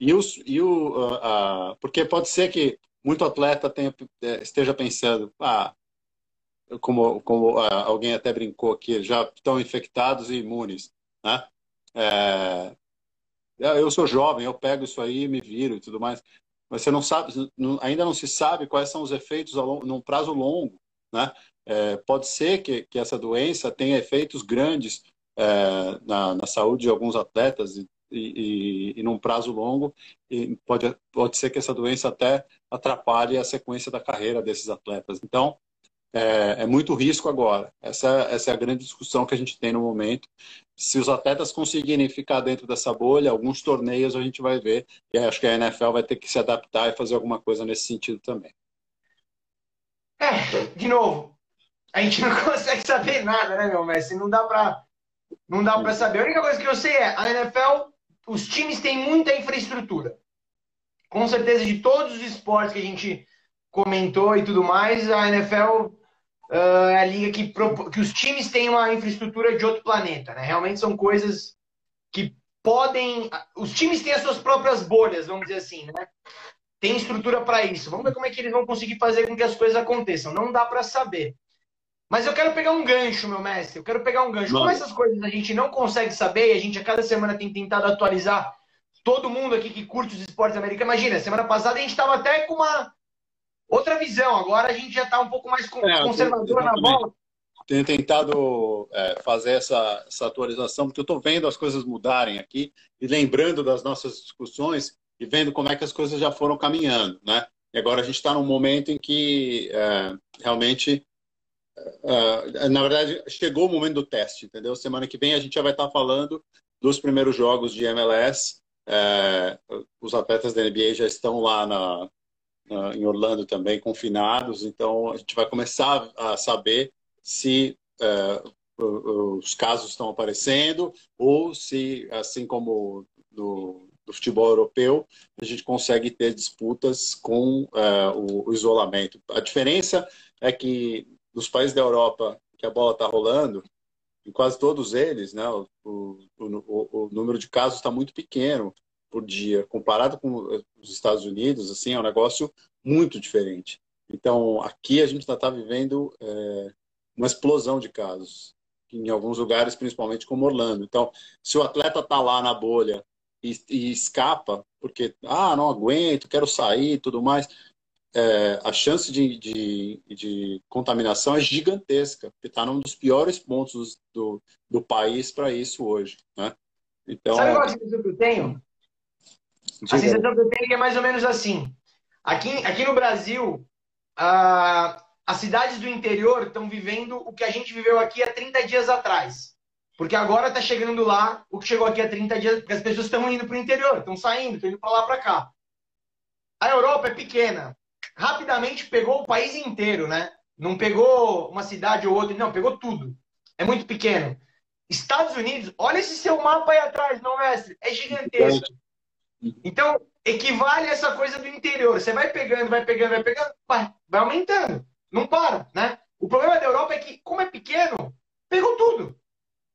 E, e o, porque pode ser que muito atleta tenha, é, esteja pensando, ah, como, como alguém até brincou aqui, já estão infectados e imunes, né? É, é, eu sou jovem, eu pego isso aí, me viro e tudo mais. Mas você não sabe, ainda não se sabe quais são os efeitos num prazo longo, né? É, pode ser que, que essa doença tenha efeitos grandes é, na, na, saúde de alguns atletas e, e, e, num prazo longo pode, pode ser que essa doença até atrapalhe a sequência da carreira desses atletas. Então, é, é, muito risco agora. Essa, essa é a grande discussão que a gente tem no momento. Se os atletas conseguirem ficar dentro dessa bolha, alguns torneios a gente vai ver. E acho que a NFL vai ter que se adaptar e fazer alguma coisa nesse sentido também. É, de novo, a gente não consegue saber nada, né, meu Messi? Não dá para não dá para saber. A única coisa que eu sei é a NFL, os times têm muita infraestrutura. Com certeza de todos os esportes que a gente comentou e tudo mais, a NFL uh, é a liga que, que os times têm uma infraestrutura de outro planeta, né? Realmente são coisas que podem. Os times têm as suas próprias bolhas, vamos dizer assim, né? Tem estrutura para isso. Vamos ver como é que eles vão conseguir fazer com que as coisas aconteçam. Não dá para saber. Mas eu quero pegar um gancho, meu mestre. Eu quero pegar um gancho. Como essas coisas a gente não consegue saber e a gente a cada semana tem tentado atualizar todo mundo aqui que curte os esportes americanos. Imagina, semana passada a gente estava até com uma outra visão. Agora a gente já está um pouco mais é, conservador na bola. Tenho tentado é, fazer essa, essa atualização, porque eu estou vendo as coisas mudarem aqui e lembrando das nossas discussões e vendo como é que as coisas já foram caminhando, né? E agora a gente está num momento em que é, realmente, é, na verdade, chegou o momento do teste, entendeu? Semana que vem a gente já vai estar falando dos primeiros jogos de MLS. É, os atletas da NBA já estão lá na, na, em Orlando também confinados, então a gente vai começar a saber se é, os casos estão aparecendo ou se, assim como do, do futebol europeu, a gente consegue ter disputas com uh, o, o, isolamento. A diferença é que nos países da Europa que a bola está rolando, em quase todos eles, né, o, o, o número de casos está muito pequeno por dia, comparado com os Estados Unidos, assim, é um negócio muito diferente. Então, aqui a gente está tá vivendo é, uma explosão de casos, em alguns lugares, principalmente como Orlando. Então, se o atleta está lá na bolha e, e, escapa, porque, ah, não aguento, quero sair tudo mais, é, a chance de, de, de, contaminação é gigantesca, porque está num dos piores pontos do, do país para isso hoje. Né? Então, Sabe qual a sensação que eu tenho? A sensação que eu tenho é, é mais ou menos assim. Aqui, aqui no Brasil, a, as cidades do interior estão vivendo o que a gente viveu aqui há 30 dias atrás. Porque agora está chegando lá o que chegou aqui há 30 dias, porque as pessoas estão indo para o interior, estão saindo, estão indo para lá, para cá. A Europa é pequena. Rapidamente pegou o país inteiro, né? Não pegou uma cidade ou outra, não, pegou tudo. É muito pequeno. Estados Unidos, olha esse seu mapa aí atrás, não, mestre? É gigantesco. Então, equivale a essa coisa do interior. Você vai pegando, vai pegando, vai pegando, vai, vai aumentando. Não para, né? O problema da Europa é que, como é pequeno, pegou tudo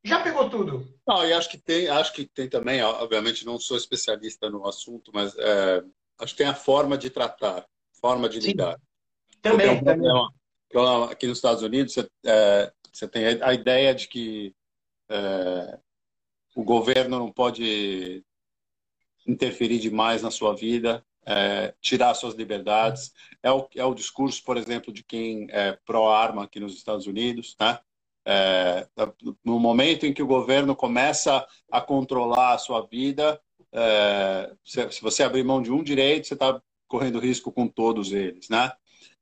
já pegou tudo. Não, e acho que tem, acho que tem também, obviamente não sou especialista no assunto, mas é, acho que tem a forma de tratar, forma de Sim. lidar. Também, um problema, também. Aqui nos Estados Unidos, você, é, você tem a ideia de que é, o governo não pode interferir demais na sua vida, é, tirar suas liberdades. É o, é o discurso, por exemplo, de quem é pró-arma aqui nos Estados Unidos, né? É, no momento em que o governo começa a controlar a sua vida, é, se, se, você abrir mão de um direito, você está correndo risco com todos eles, né?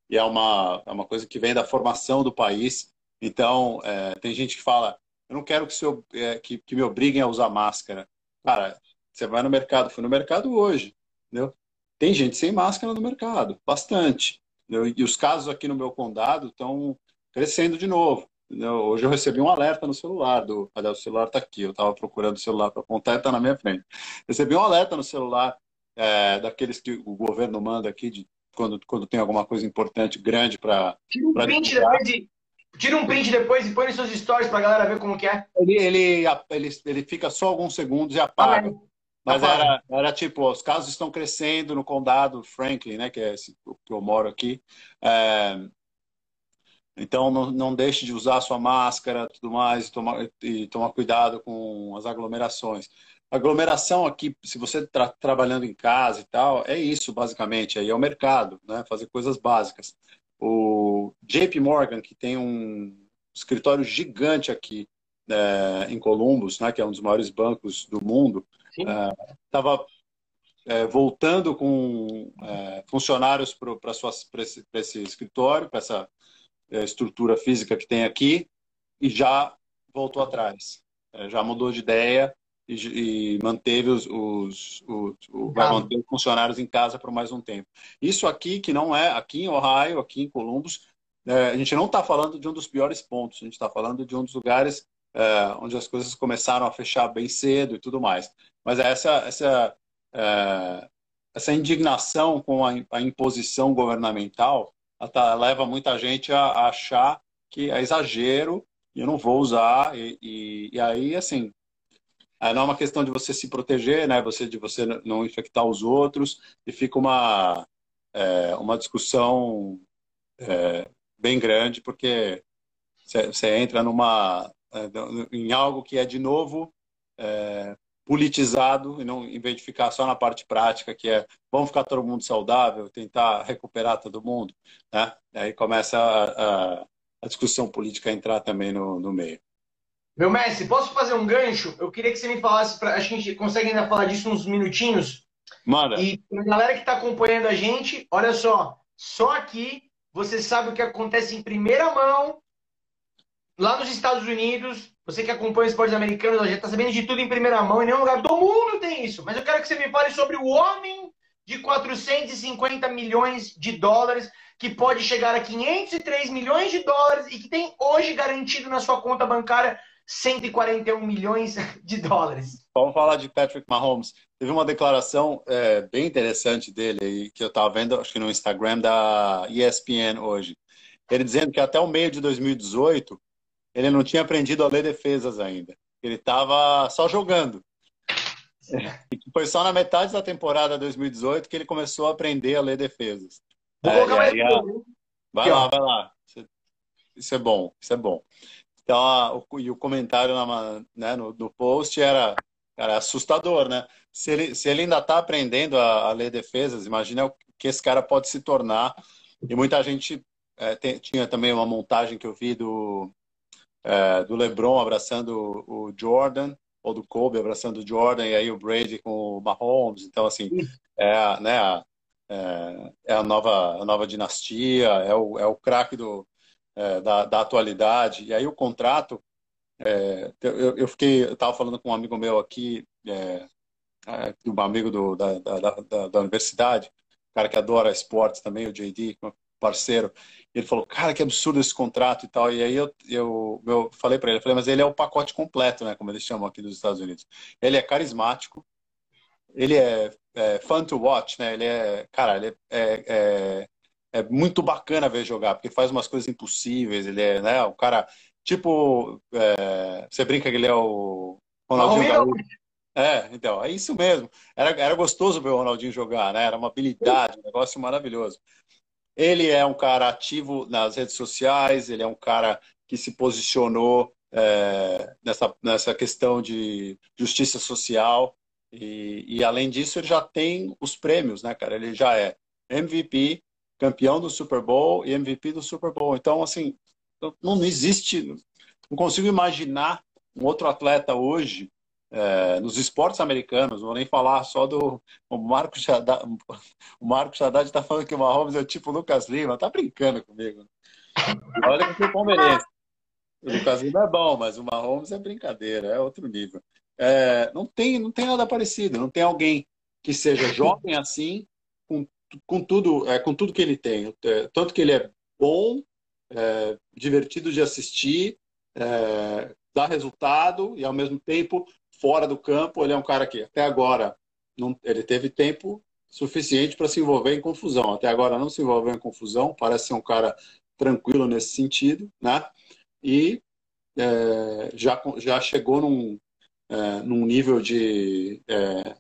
E é uma, é uma coisa que vem da formação do país. Então, é, tem gente que fala, eu não quero que, seu, é, que, que me obriguem a usar máscara. Cara, você vai no mercado, fui no mercado hoje, entendeu? Tem gente sem máscara no mercado, bastante. Entendeu? E os casos aqui no meu condado estão crescendo de novo. Hoje eu recebi um alerta no celular. Do, o celular está aqui. Eu estava procurando o celular para apontar e está na minha frente. Recebi um alerta no celular é, daqueles que o governo manda aqui de quando, quando tem alguma coisa importante, grande para. Tira um print depois e. Tira um print depois e põe nos seus stories para a galera ver como que é. Ele, ele, ele, ele fica só alguns segundos e apaga. Ah, Mas era, era tipo, os casos estão crescendo no condado Franklin, né, que é esse que eu moro aqui. É, então, não, não deixe de usar sua máscara tudo mais e tomar, e tomar cuidado com as aglomerações. Aglomeração aqui, se você está trabalhando em casa e tal, é isso basicamente. Aí é o mercado, né? fazer coisas básicas. O JP Morgan, que tem um escritório gigante aqui é, em Columbus, né? que é um dos maiores bancos do mundo, estava é, é, voltando com é, funcionários para esse, esse escritório, para essa é, estrutura física que tem aqui e já voltou atrás. É, já mudou de ideia e, e manteve os, os, os, os vai manter os funcionários em casa por mais um tempo. Isso aqui, que não é aqui em Ohio, aqui em Columbus, é, a gente não está falando de um dos piores pontos, a gente está falando de um dos lugares é, onde as coisas começaram a fechar bem cedo e tudo mais. Mas essa, essa, é, essa indignação com a, a imposição governamental tá, leva muita gente a, achar que é exagero e eu não vou usar. E, e, e aí, assim, não é uma questão de você se proteger, né? Você, de você não infectar os outros. E fica uma, é, uma discussão é, bem grande porque você entra numa é, em algo que é de novo é, politizado e não em vez de ficar só na parte prática que é vamos ficar todo mundo saudável tentar recuperar todo mundo né? Aí começa a, a, a discussão política a entrar também no, no, meio meu mestre posso fazer um gancho eu queria que você me falasse para a gente consegue ainda falar disso uns minutinhos Manda. E a galera que está acompanhando a gente, olha só, só aqui você sabe o que acontece em primeira mão lá nos Estados Unidos. Você que acompanha esportes americanos, já está sabendo de tudo em primeira mão. Em nenhum lugar do mundo tem isso. Mas eu quero que você me fale sobre o homem de 450 milhões de dólares que pode chegar a 503 milhões de dólares e que tem hoje garantido na sua conta bancária 141 milhões de dólares. Vamos falar de Patrick Mahomes. Teve uma declaração é, bem interessante dele aí, que eu estava vendo, acho que no Instagram da ESPN hoje. Ele dizendo que até o meio de 2018 ele não tinha aprendido a ler defesas ainda. Ele estava só jogando. E foi só na metade da temporada 2018 que ele começou a aprender a ler defesas. Vou é, colocar a... Vai lá, vai lá. Isso é bom, isso é bom. Então, a, o, e o comentário na, né, no, do post era, assustador, né? Se ele, se ele ainda está aprendendo a, a, ler defesas, imagina o que esse cara pode se tornar. E muita gente é, tem, tinha também uma montagem que eu vi do, é, do LeBron abraçando o, Jordan, ou do Kobe abraçando o Jordan, e aí o Brady com o Mahomes. Então, assim, é, né, a, é, é, a, nova, a nova dinastia, é o, é o craque do, é, da, da atualidade. E aí o contrato, é, eu, eu fiquei, eu estava falando com um amigo meu aqui, é, é, um amigo do, da, da, da, da, universidade, um cara que adora esportes também, o JD, parceiro. Ele falou, cara, que absurdo esse contrato e tal. E aí eu, eu, eu falei para ele, falei, mas ele é o pacote completo, né, como eles chamam aqui dos Estados Unidos. Ele é carismático, ele é, é fun to watch, né? Ele é, cara, ele é, é, é muito bacana ver jogar, porque faz umas coisas impossíveis, ele é, né, o cara, tipo, é, você brinca que ele é o Ronaldinho Gaúcho. É, então, é isso mesmo. Era, era gostoso ver o Ronaldinho jogar, né? Era uma habilidade, um negócio maravilhoso. Ele é um cara ativo nas redes sociais, ele é um cara que se posicionou é, nessa, nessa questão de justiça social. E, e, além disso, ele já tem os prêmios, né, cara? Ele já é MVP, campeão do Super Bowl e MVP do Super Bowl. Então, assim, não, existe, não consigo imaginar um outro atleta hoje é, nos esportes americanos, vou nem falar só do o Haddad, o Marcos Haddad está falando que o Mahomes é tipo Lucas Lima, tá brincando comigo. Olha que palmeirense. O Lucas Lima é bom, mas o Mahomes é brincadeira, é outro nível. É, não, tem, não tem nada parecido, não tem alguém que seja jovem assim, com tudo, é, com tudo que ele tem. É, tanto que ele é bom, é, divertido de assistir, é, dá resultado e ao mesmo tempo fora do campo ele é um cara que até agora não, ele teve tempo suficiente para se envolver em confusão. Até agora não se envolveu em confusão, parece ser um cara tranquilo nesse sentido, né? E é, já, já chegou num, é, num nível de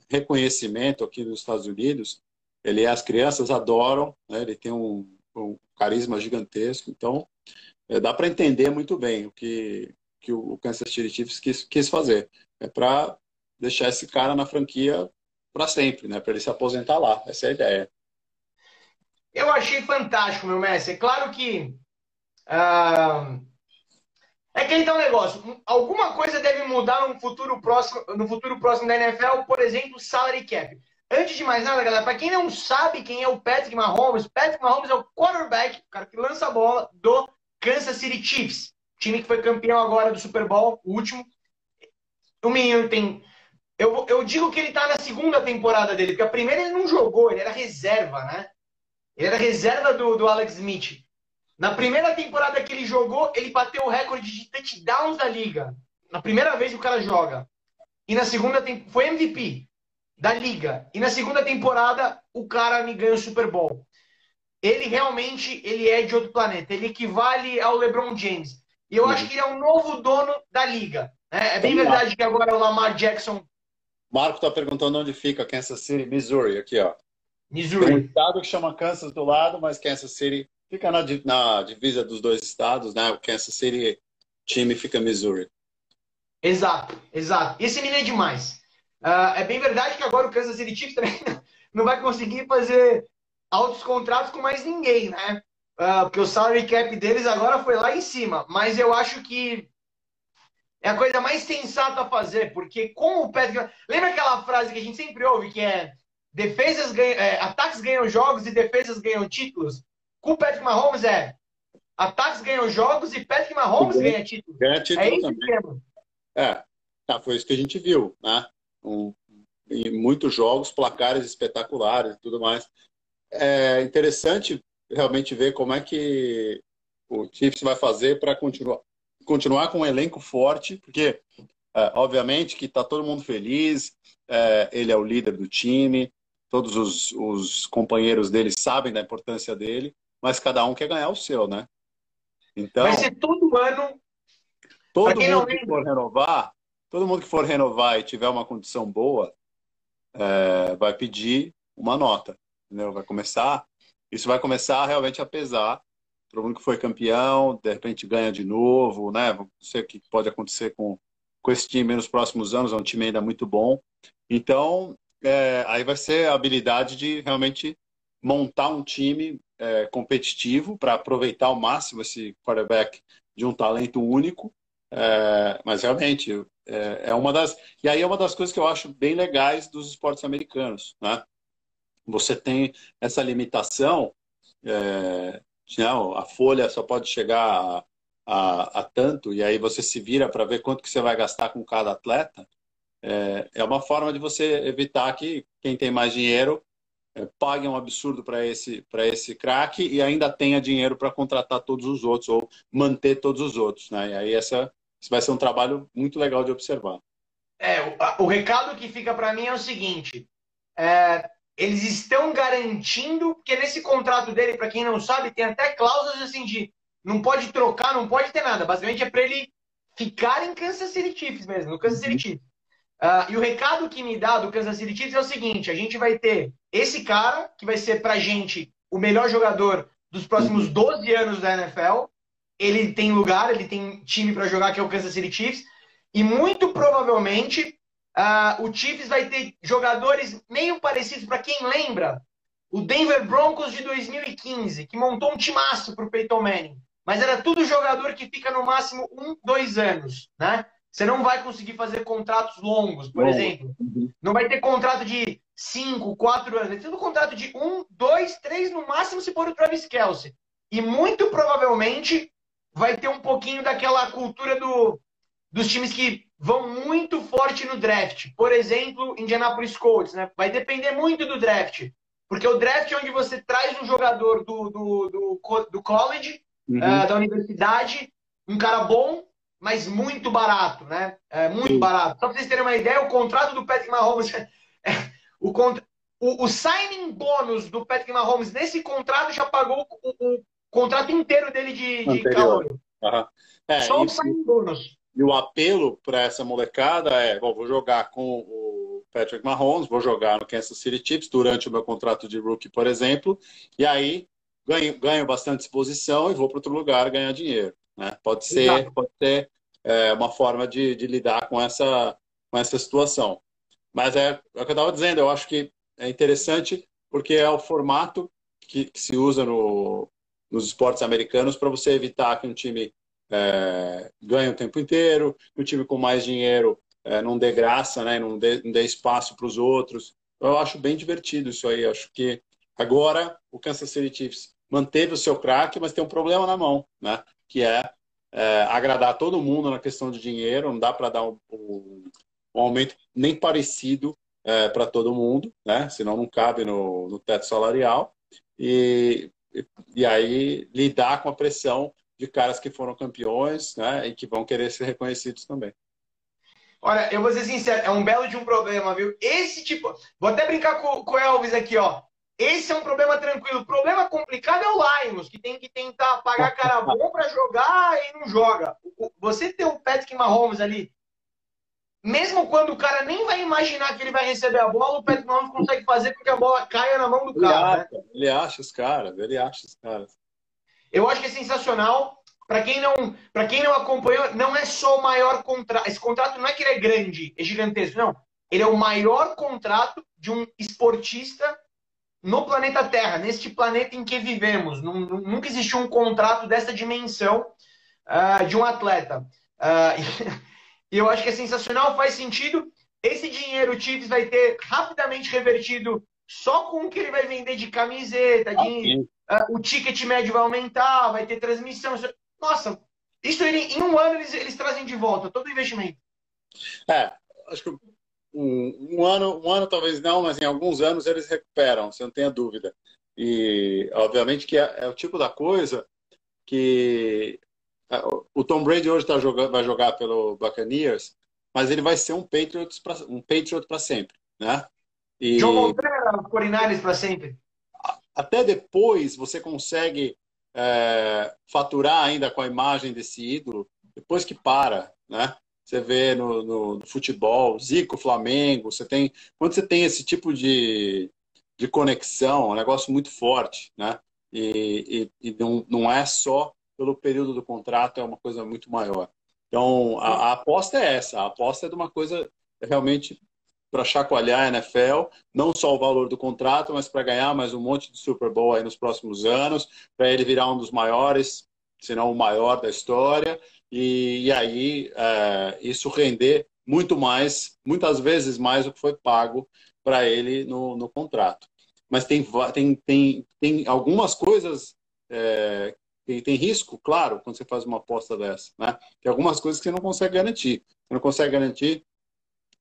reconhecimento aqui nos Estados Unidos ele as crianças adoram, né? ele tem um, um, carisma gigantesco, então é, dá para entender muito bem o que, que o Kansas City Chiefs quis, quis fazer. É para deixar esse cara na franquia para sempre, né? Para ele se aposentar lá. Essa é a ideia. Eu achei fantástico, meu mestre. É claro que uh... é que ele tá um negócio. Alguma coisa deve mudar no futuro próximo, no futuro próximo da NFL, por exemplo, salary cap. Antes de mais nada, galera, para quem não sabe quem é o Patrick Mahomes, Patrick Mahomes é o quarterback, o cara que lança a bola do Kansas City Chiefs, time que foi campeão agora do Super Bowl, o último. O menino tem. Eu, eu digo que ele tá na segunda temporada dele, porque a primeira ele não jogou, ele era reserva, né? Ele era reserva do, do Alex Smith. Na primeira temporada que ele jogou, ele bateu o recorde de touchdowns da liga. Na primeira vez que o cara joga. E na segunda foi MVP da liga. E na segunda temporada, o cara me ganha o Super Bowl. Ele realmente ele é de outro planeta. Ele equivale ao LeBron James. E eu uhum. acho que ele é o novo dono da liga. É, é bem verdade que agora o Lamar Jackson. Marco está perguntando onde fica Kansas City, Missouri, aqui, ó. Missouri. Tem um estado que chama Kansas do lado, mas Kansas City fica na, na divisa dos dois estados, né? O Kansas City time fica Missouri. Exato, exato. Esse menino é demais. Uh, é bem verdade que agora o Kansas City Chiefs também não vai conseguir fazer altos contratos com mais ninguém, né? Uh, porque o salary cap deles agora foi lá em cima. Mas eu acho que é a coisa mais sensata a fazer, porque com o Patrick... Lembra aquela frase que a gente sempre ouve, que é defesas ganham, é, ataques ganham jogos e defesas ganham títulos. Com o Patrick Mahomes é ataques ganham jogos e Patrick Mahomes ganha, ganha títulos. Ganha título é também. É, tá, foi isso que a gente viu, né? Um, em muitos jogos, placares espetaculares e tudo mais. É interessante realmente ver como é que o Chiefs vai fazer para continuar, continuar com um elenco forte, porque, é, obviamente, que está todo mundo feliz, é, ele é o líder do time, todos os, os companheiros dele sabem da importância dele, mas cada um quer ganhar o seu, né? Então, Vai ser todo ano. Todo mundo que for renovar, todo mundo que for renovar e tiver uma condição boa, é, vai pedir uma nota. Entendeu? Vai começar, isso vai começar realmente a pesar. Todo mundo que foi campeão, de repente ganha de novo, né? Não sei o que pode acontecer com, com esse time nos próximos anos, é um time ainda muito bom. Então, é, aí vai ser a habilidade de realmente montar um time é, competitivo para aproveitar ao máximo esse quarterback de um talento único. É, mas realmente é, é, uma das e aí é uma das coisas que eu acho bem legais dos esportes americanos, né? Você tem essa limitação, é, não, a folha só pode chegar a, a, a tanto e aí você se vira para ver quanto que você vai gastar com cada atleta. É, é uma forma de você evitar que quem tem mais dinheiro é, pague um absurdo para esse, para esse craque e ainda tenha dinheiro para contratar todos os outros ou manter todos os outros. Né? E aí essa, esse vai ser um trabalho muito legal de observar. É, o, o recado que fica para mim é o seguinte: é, eles estão garantindo, porque nesse contrato dele, para quem não sabe, tem até cláusulas assim de não pode trocar, não pode ter nada. Basicamente é para ele ficar em Kansas City Chiefs mesmo, no Kansas City uhum. Chiefs. Uh, e o recado que me dá do Kansas City Chiefs é o seguinte: a gente vai ter esse cara, que vai ser pra gente o melhor jogador dos próximos 12 anos da NFL. Ele tem lugar, ele tem time para jogar, que é o Kansas City Chiefs. E muito provavelmente uh, o Chiefs vai ter jogadores meio parecidos, para quem lembra, o Denver Broncos de 2015, que montou um timaço para o Peyton Manning. Mas era tudo jogador que fica no máximo um, dois anos, né? Você não vai conseguir fazer contratos longos, por Bom. exemplo. Uhum. Não vai ter contrato de 5, 4 anos. Vai ter um contrato de 1, 2, 3, no máximo se for o Travis Kelsey. E muito provavelmente vai ter um pouquinho daquela cultura do, dos times que vão muito forte no draft. Por exemplo, Indianapolis Colts. Né? Vai depender muito do draft. Porque o draft é onde você traz um jogador do, do, do, do college, uhum. uh, da universidade, um cara bom, mas muito barato, né? É, muito Sim. barato. Só para vocês terem uma ideia, o contrato do Patrick Mahomes, é, o, o, o, signing bônus do Patrick Mahomes nesse contrato já pagou o, o contrato inteiro dele de, de calor. Uhum. É, Só o signing bônus. E o apelo para essa molecada é: bom, vou jogar com o Patrick Mahomes, vou jogar no Kansas City Chiefs durante o meu contrato de rookie, por exemplo, e aí ganho, ganho bastante exposição e vou para outro lugar ganhar dinheiro. Né? Pode ser, pode ser é, uma forma de, de, lidar com essa, com essa situação. Mas é, é o que eu estava dizendo, eu acho que é interessante porque é o formato que, que se usa no, nos esportes americanos para você evitar que um time é, ganhe o tempo inteiro, que um time com mais dinheiro é, não dê graça, né, não, dê, não dê espaço para os outros. Eu acho bem divertido isso aí. Acho que agora o Kansas City Chiefs manteve o seu craque, mas tem um problema na mão, né? Que é é, agradar todo mundo na questão de dinheiro, não dá para dar um, um, um, aumento nem parecido é, para todo mundo, né? senão não cabe no, no teto salarial. E, e aí lidar com a pressão de caras que foram campeões né? e que vão querer ser reconhecidos também. Olha, eu vou ser sincero, é um belo de um problema, viu? Esse tipo. Vou até brincar com, com o Elvis aqui, ó. Esse é um problema tranquilo. O problema complicado é o Lions, que tem que tentar pagar cara bom para jogar e não joga. Você ter o Patrick Mahomes ali, mesmo quando o cara nem vai imaginar que ele vai receber a bola, o Patrick Mahomes consegue fazer com que a bola caia na mão do cara. Ele, né? acha, ele acha os caras, ele acha os caras. Eu acho que é sensacional. Para quem não, para quem não acompanhou, não é só o maior contrato. Esse contrato não é que ele é grande, é gigantesco, não. Ele é o maior contrato de um esportista no planeta Terra, neste planeta em que vivemos. Nunca existiu um contrato dessa dimensão uh, de um atleta. Uh, e eu acho que é sensacional, faz sentido. Esse dinheiro o Chiefs vai ter rapidamente revertido só com o que ele vai vender de camiseta, de, uh, o ticket médio vai aumentar, vai ter transmissão. Nossa, isso ele, em um ano eles, eles trazem de volta todo o investimento. É, acho que um, um, ano, um ano talvez não, mas em alguns anos eles recuperam, você não tenha dúvida. E obviamente que é, é o tipo da coisa que é, o Tom Brady hoje tá jogando, vai jogar pelo Buccaneers, mas ele vai ser um Patriot para um Patriot sempre, né? E John Montana, 49 para sempre. Até depois você consegue é, faturar ainda com a imagem desse ídolo depois que para, né? Você vê no, no, no, futebol, Zico, Flamengo, você tem quando você tem esse tipo de, de conexão, é um negócio muito forte, né? E, e, e não, não é só pelo período do contrato, é uma coisa muito maior. Então, a, a aposta é essa, a aposta é de uma coisa realmente para chacoalhar a NFL, não só o valor do contrato, mas para ganhar mais um monte de Super Bowl aí nos próximos anos, para ele virar um dos maiores, se não o maior da história, e, e aí é, isso render muito mais, muitas vezes mais do que foi pago para ele no, no contrato. Mas tem, tem, tem, tem algumas coisas é, que tem risco, claro, quando você faz uma aposta dessa. Né? Tem algumas coisas que você não consegue garantir. Você não consegue garantir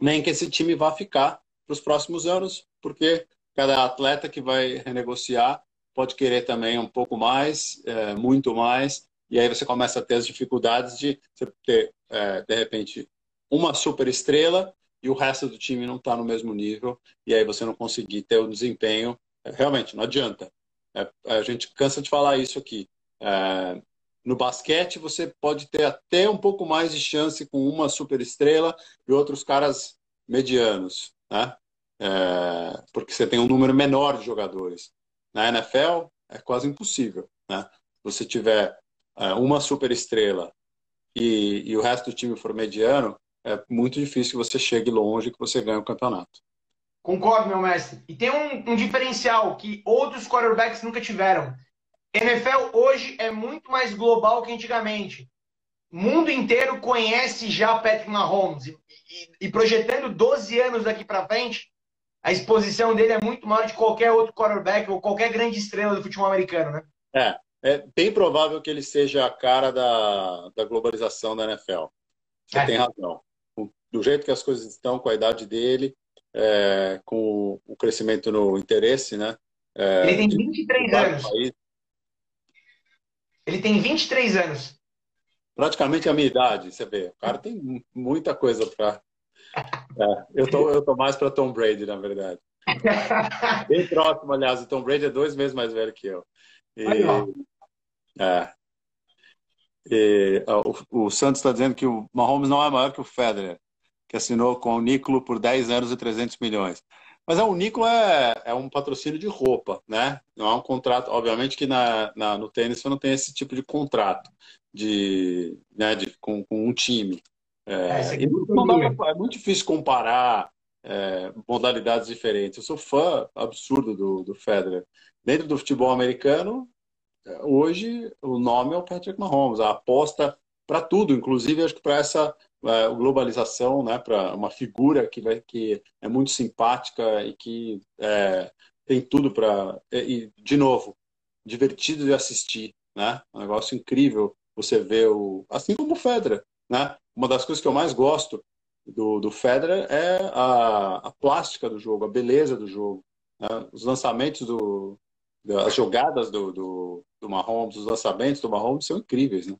nem que esse time vá ficar para os próximos anos, porque cada atleta que vai renegociar pode querer também um pouco mais, é, muito mais, e aí você começa a ter as dificuldades de ter, é, de repente, uma super estrela e o resto do time não está no mesmo nível, e aí você não conseguir ter o desempenho. É, realmente, não adianta. É, a gente cansa de falar isso aqui. É, no basquete, você pode ter até um pouco mais de chance com uma super estrela e outros caras medianos, né? É, porque você tem um número menor de jogadores. Na NFL, é quase impossível. Né? Se você tiver é, uma super estrela e, e, o resto do time for mediano, é muito difícil que você chegue longe que você ganhe o campeonato. Concordo, meu mestre. E tem um, um diferencial que outros quarterbacks nunca tiveram. NFL hoje é muito mais global que antigamente. O mundo inteiro conhece já Patrick Mahomes. E, e, e projetando 12 anos daqui para frente, a exposição dele é muito maior de qualquer outro quarterback ou qualquer grande estrela do futebol americano, né? É, é bem provável que ele seja a cara da, da globalização da NFL. Você é. tem razão. Do jeito que as coisas estão, com a idade dele, é, com o crescimento no interesse, né? É, ele tem 23 de, anos. País. Ele tem 23 anos. Praticamente a minha idade, você vê. O cara tem muita coisa para. É, eu, tô, eu tô mais para Tom Brady, na verdade. Bem próximo, aliás. O Tom Brady é dois meses mais velho que eu. E, é. E, o, o, Santos está dizendo que o Mahomes não é maior que o Federer, que assinou com o Nicolo por 10 anos e 300 milhões. Mas é, o Nicolo é, é um patrocínio de roupa, né? Não é um contrato. Obviamente que na, na, no tênis você não tem esse tipo de contrato de, né, de, com, com um time. É, é, pra, é, muito difícil comparar é, modalidades diferentes. Eu sou fã absurdo do, do Federer. Dentro do futebol americano, hoje o nome é o Patrick Mahomes. A aposta para tudo, inclusive acho que para essa é, globalização, né, para uma figura que, vai, que é muito simpática e que é, tem tudo para. E, de novo, divertido de assistir. Né? Um negócio incrível você vê o. Assim como o Federer. Né? Uma das coisas que eu mais gosto do, do Federer é a, a plástica do jogo, a beleza do jogo. Né? Os lançamentos do, as jogadas do, do, do Mahomes, os lançamentos do Mahomes são incríveis, né?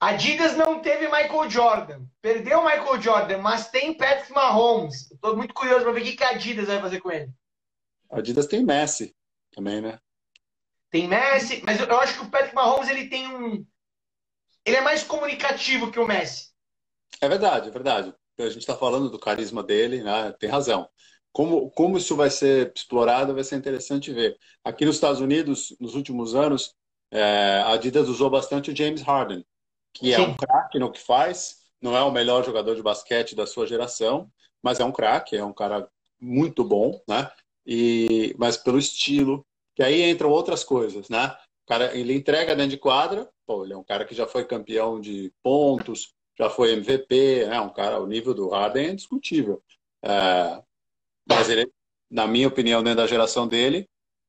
Adidas não teve Michael Jordan. Perdeu Michael Jordan, mas tem Patrick Mahomes. Estou muito curioso para ver o que, que a Adidas vai fazer com ele. A Adidas tem Messi também, né? Tem Messi, mas eu acho que o Patrick Mahomes ele tem um. Ele é mais comunicativo que o Messi. É verdade, é verdade. A gente está falando do carisma dele, né? Tem razão. Como, como isso vai ser explorado vai ser interessante ver. Aqui nos Estados Unidos, nos últimos anos, é, a Adidas usou bastante o James Harden, que é Sim. um craque no que faz, não é o melhor jogador de basquete da sua geração, mas é um craque, é um cara muito bom, né? E, mas pelo estilo, que aí entram outras coisas, né? O cara, ele entrega dentro de quadra, pô, ele é um cara que já foi campeão de pontos, já foi MVP, né? Um cara, o nível do Harden é indiscutível. É, mas ele, na minha opinião, dentro da geração dele,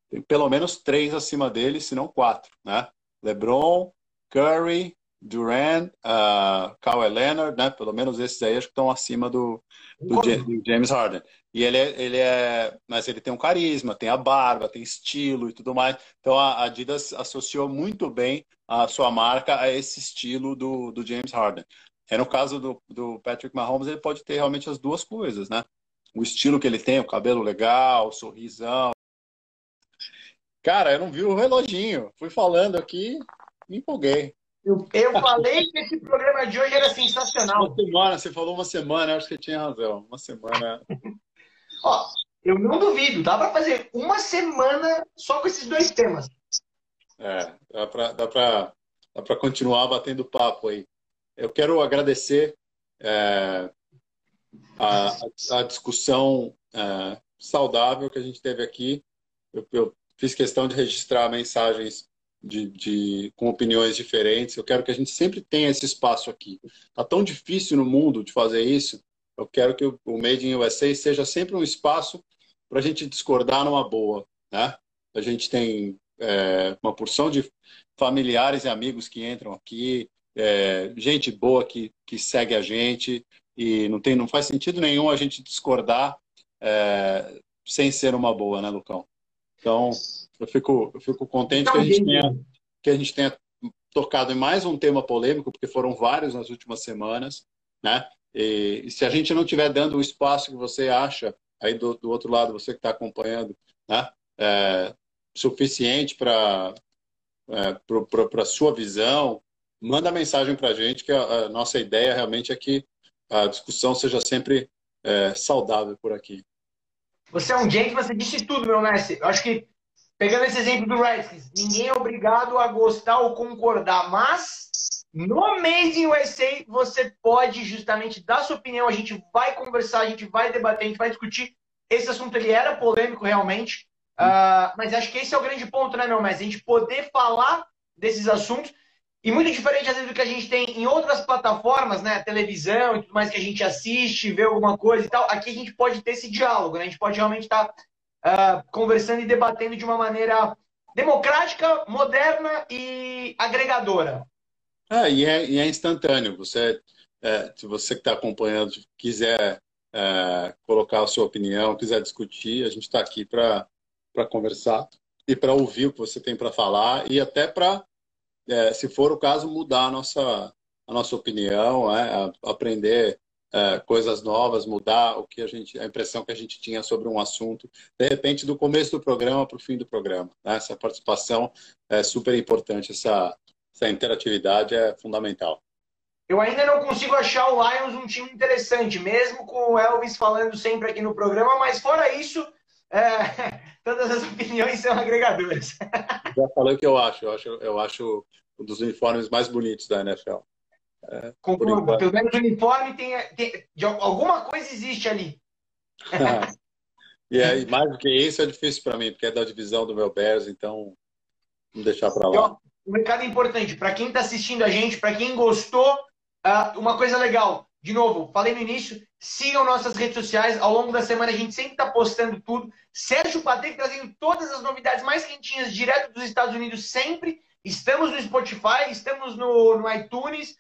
tem pelo menos três acima dele, se não quatro, né? LeBron, Curry, Durant, uh, Kawhi Leonard, né? Pelo menos esses aí acho que estão acima do, do, do, James Harden. E ele é, ele é, mas ele tem um carisma, tem a barba, tem estilo e tudo mais. Então a Adidas associou muito bem a sua marca a esse estilo do, do James Harden. É no caso do, do Patrick Mahomes, ele pode ter realmente as duas coisas, né? O estilo que ele tem, o cabelo legal, o sorrisão. Cara, eu não vi o reloginho. Fui falando aqui, me empolguei. Eu, falei que esse programa de hoje era sensacional. Uma semana, você falou uma semana, acho que tinha razão. Uma semana. Ó, eu não duvido, dá para fazer uma semana só com esses dois temas. É, dá para dá pra, dá pra continuar batendo papo aí. Eu quero agradecer é, a, a, discussão é, saudável que a gente teve aqui. Eu, eu fiz questão de registrar mensagens de, de, com opiniões diferentes. Eu quero que a gente sempre tenha esse espaço aqui. Tá tão difícil no mundo de fazer isso. Eu quero que o, Made in USA seja sempre um espaço para a gente discordar numa boa, né? A gente tem é, uma porção de familiares e amigos que entram aqui, é, gente boa que, que segue a gente e não tem, não faz sentido nenhum a gente discordar é, sem ser uma boa, né, Lucão? Então, eu fico, eu fico contente que a, gente tenha, que a gente tenha tocado em mais um tema polêmico, porque foram vários nas últimas semanas, né? E, se a gente não estiver dando o espaço que você acha, aí do, do outro lado, você que está acompanhando, né? É, suficiente para é, para a sua visão, manda mensagem para a gente, que a, a, nossa ideia realmente é que a discussão seja sempre é, saudável por aqui. Você é um gente, você disse tudo, meu mestre. Eu acho que Pegando esse exemplo do Redskins, ninguém é obrigado a gostar ou concordar, mas no Amazing USA você pode justamente dar sua opinião, a gente vai conversar, a gente vai debater, a gente vai discutir. Esse assunto ele era polêmico realmente, uh, mas acho que esse é o grande ponto, né, meu mestre? A gente poder falar desses assuntos e muito diferente às vezes do que a gente tem em outras plataformas, né, televisão e tudo mais que a gente assiste, vê alguma coisa e tal. Aqui a gente pode ter esse diálogo, né? A gente pode realmente estar tá uh, conversando e debatendo de uma maneira democrática, moderna e agregadora. Ah, e, é, e é instantâneo. Você, é, se você que está acompanhando quiser é, colocar a sua opinião, quiser discutir, a gente está aqui para conversar e para ouvir o que você tem para falar e até para, é, se for o caso, mudar a nossa, a nossa opinião, é, aprender é, coisas novas, mudar o que a gente, a impressão que a gente tinha sobre um assunto, de repente do começo do programa para o fim do programa. Né? Essa participação é super importante, essa, essa interatividade é fundamental. Eu ainda não consigo achar o Lions um time interessante, mesmo com o Elvis falando sempre aqui no programa, mas fora isso, é, todas as opiniões são agregadoras. Já falei o que eu acho. Eu acho, eu acho um dos uniformes mais bonitos da NFL. É, Concordo. Pelo menos o uniforme tem, tem de, alguma coisa existe ali. e aí, mais do que isso é difícil para mim, porque é da divisão do meu Bears, então vamos deixar para lá. Um recado importante para quem está assistindo a gente, para quem gostou, uh, uma coisa legal. De novo, falei no início, sigam nossas redes sociais. Ao longo da semana a gente sempre está postando tudo. Sérgio Patrick trazendo todas as novidades mais quentinhas direto dos Estados Unidos sempre. Estamos no Spotify, estamos no, no iTunes,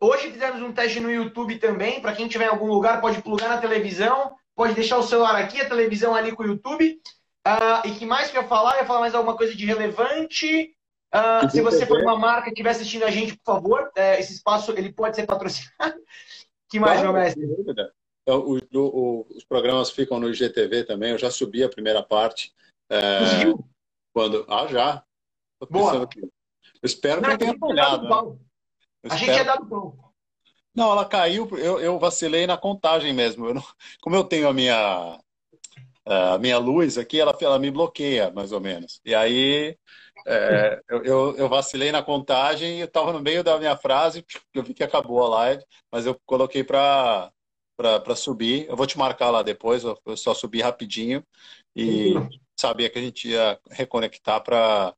Hoje fizemos um teste no YouTube também. Para quem tiver em algum lugar, pode plugar na televisão, pode deixar o celular aqui, a televisão ali com o YouTube. Uh, e que mais que eu ia falar? Eu ia falar mais alguma coisa de relevante. Uh, se você for uma marca que estiver assistindo a gente, por favor, uh, esse espaço ele pode ser patrocinado. que mais, claro, meu mestre? Então, o, o, os programas ficam no IGTV também. Eu já subi a primeira parte. É, quando... Ah, já. Boa. Eu espero Não, que tenha olhado. Eu a gente é dado pronto. Não, ela caiu, eu, eu vacilei na contagem mesmo. Eu não, como eu tenho a minha, a minha luz aqui, ela, ela me bloqueia, mais ou menos. E aí é, eu, eu, vacilei na contagem e eu estava no meio da minha frase, eu vi que acabou a live, mas eu coloquei para para subir. Eu vou te marcar lá depois, eu, eu só subi rapidinho e sabia que a gente ia reconectar para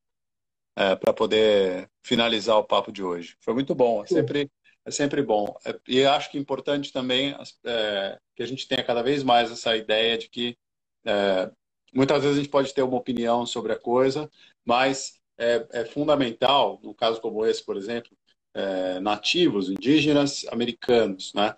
é, para poder finalizar o papo de hoje. Foi muito bom, é sempre, é sempre bom. É, e acho que é importante também é, que a gente tenha cada vez mais essa ideia de que é, muitas vezes a gente pode ter uma opinião sobre a coisa, mas é, é fundamental, num caso como esse, por exemplo, é, nativos, indígenas americanos, né?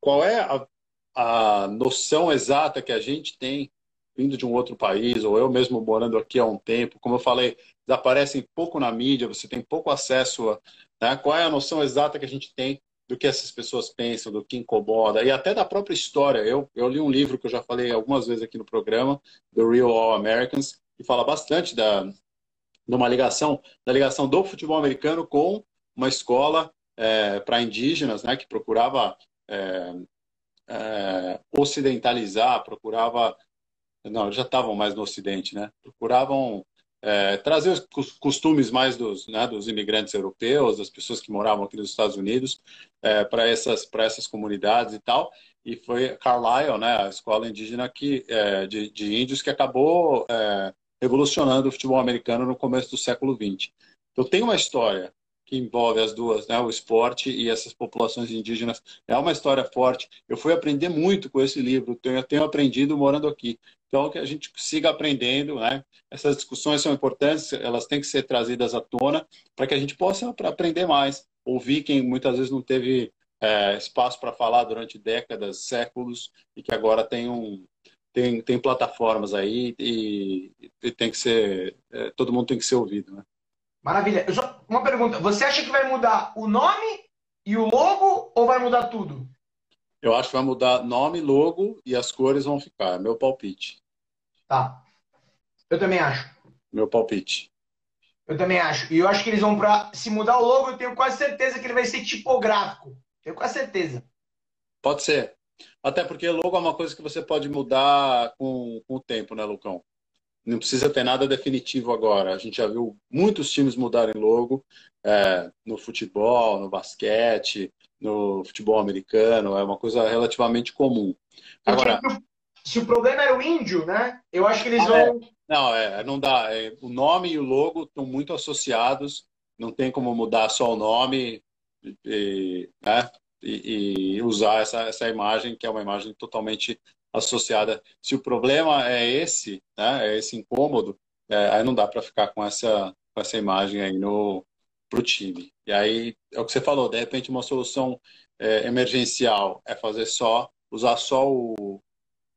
Qual é a, a noção exata que a gente tem vindo de um outro país, ou eu mesmo morando aqui há um tempo, como eu falei, desaparecem pouco na mídia, você tem pouco acesso a. Né? Qual é a noção exata que a gente tem do que essas pessoas pensam, do que incomoda, e até da própria história. Eu, eu li um livro que eu já falei algumas vezes aqui no programa, The Real All Americans, que fala bastante da, de uma ligação, da ligação do futebol americano com uma escola é, para indígenas, né, que procurava é, é, ocidentalizar, procurava não, já estavam mais no Ocidente, né? Procuravam é, trazer os costumes mais dos, né, dos imigrantes europeus, das pessoas que moravam aqui nos Estados Unidos, é, para essas, essas comunidades e tal. E foi Carlisle, né, a escola indígena que, é, de, de, índios, que acabou é, revolucionando o futebol americano no começo do século XX. Então tem uma história que envolve as duas, né, o esporte e essas populações indígenas. É uma história forte. Eu fui aprender muito com esse livro, eu tenho aprendido morando aqui. Então, que a gente siga aprendendo, né? Essas discussões são importantes, elas têm que ser trazidas à tona para que a gente possa aprender mais. Ouvir quem muitas vezes não teve é, espaço para falar durante décadas, séculos, e que agora tem um, tem, tem plataformas aí e, e tem que ser é, todo mundo tem que ser ouvido, né? Maravilha. Só uma pergunta. Você acha que vai mudar o nome e o logo ou vai mudar tudo? Eu acho que vai mudar nome, logo e as cores vão ficar. É meu palpite. Tá. Eu também acho. Meu palpite. Eu também acho. E eu acho que eles vão para se mudar o logo, eu tenho quase certeza que ele vai ser tipográfico. Tenho quase certeza. Pode ser. Até porque logo é uma coisa que você pode mudar com, com o tempo, né, Lucão? Não precisa ter nada definitivo agora. A gente já viu muitos times mudarem logo é, no futebol, no basquete, no futebol americano. É uma coisa relativamente comum. Agora, se o problema era o índio, né? Eu acho que eles vão. É, não, é, não dá. É, o nome e o logo estão muito associados. Não tem como mudar só o nome e, né? e, e usar essa, essa imagem, que é uma imagem totalmente associada. Se o problema é esse, né, é esse incômodo, é, aí não dá para ficar com essa, com essa imagem aí no para o time. E aí é o que você falou, de repente uma solução é, emergencial é fazer só, usar só o,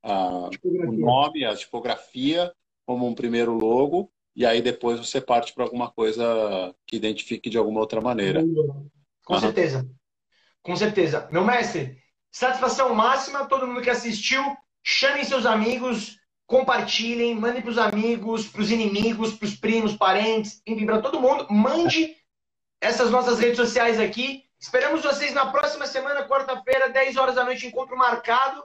a, o nome, a tipografia como um primeiro logo, e aí depois você parte para alguma coisa que identifique de alguma outra maneira. Com uhum. certeza. Com certeza. Meu mestre, satisfação máxima, todo mundo que assistiu. Chamem seus amigos, compartilhem, mandem para os amigos, para os inimigos, para os primos, parentes, enfim, para todo mundo. Mande essas nossas redes sociais aqui. Esperamos vocês na próxima semana, quarta-feira, 10 horas da noite, encontro marcado.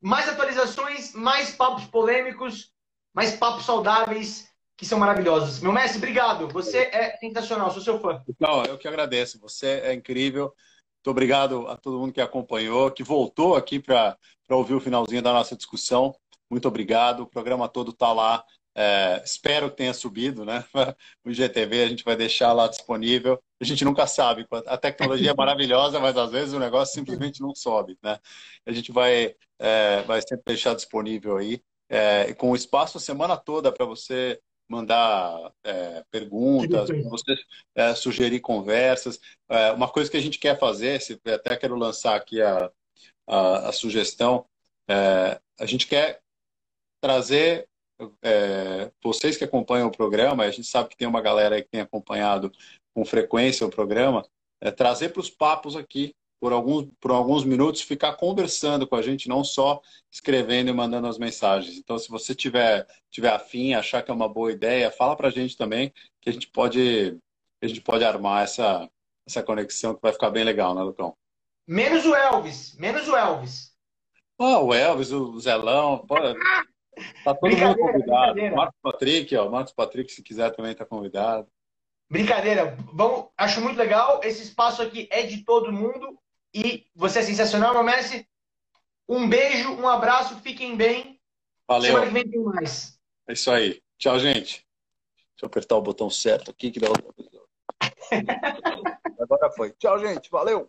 Mais atualizações, mais papos polêmicos, mais papos saudáveis, que são maravilhosos. Meu mestre, obrigado. Você é sensacional, sou seu fã. Não, eu que agradeço. Você é incrível. Muito obrigado a todo mundo que acompanhou, que voltou aqui para ouvir o finalzinho da nossa discussão. Muito obrigado. O programa todo está lá. É, espero que tenha subido, né? O IGTV a gente vai deixar lá disponível. A gente nunca sabe. A tecnologia é maravilhosa, mas às vezes o negócio simplesmente não sobe, né? A gente vai, é, vai sempre deixar disponível aí. É, com espaço a semana toda para você mandar é, perguntas, você é, sugerir conversas. É, uma coisa que a gente quer fazer, até quero lançar aqui a, a, a sugestão, é, a gente quer trazer é, vocês que acompanham o programa, a gente sabe que tem uma galera que tem acompanhado com frequência o programa, é, trazer para os papos aqui por alguns, por alguns minutos, ficar conversando com a gente, não só escrevendo e mandando as mensagens. Então, se você tiver, tiver afim, achar que é uma boa ideia, fala para a gente também, que a gente pode, a gente pode armar essa, essa conexão que vai ficar bem legal, né, Lucão? Menos o Elvis, menos o Elvis. Oh, o Elvis, o Zelão, pô, tá todo mundo convidado. Marcos Patrick, ó, Marcos Patrick, se quiser também tá convidado. Brincadeira, vamos, acho muito legal. Esse espaço aqui é de todo mundo. E você é sensacional, meu Messi. Um beijo, um abraço, fiquem bem. Valeu. Semana que vem tem mais. É isso aí. Tchau, gente. Deixa eu apertar o botão certo aqui que dá outra. Agora foi. Tchau, gente. Valeu.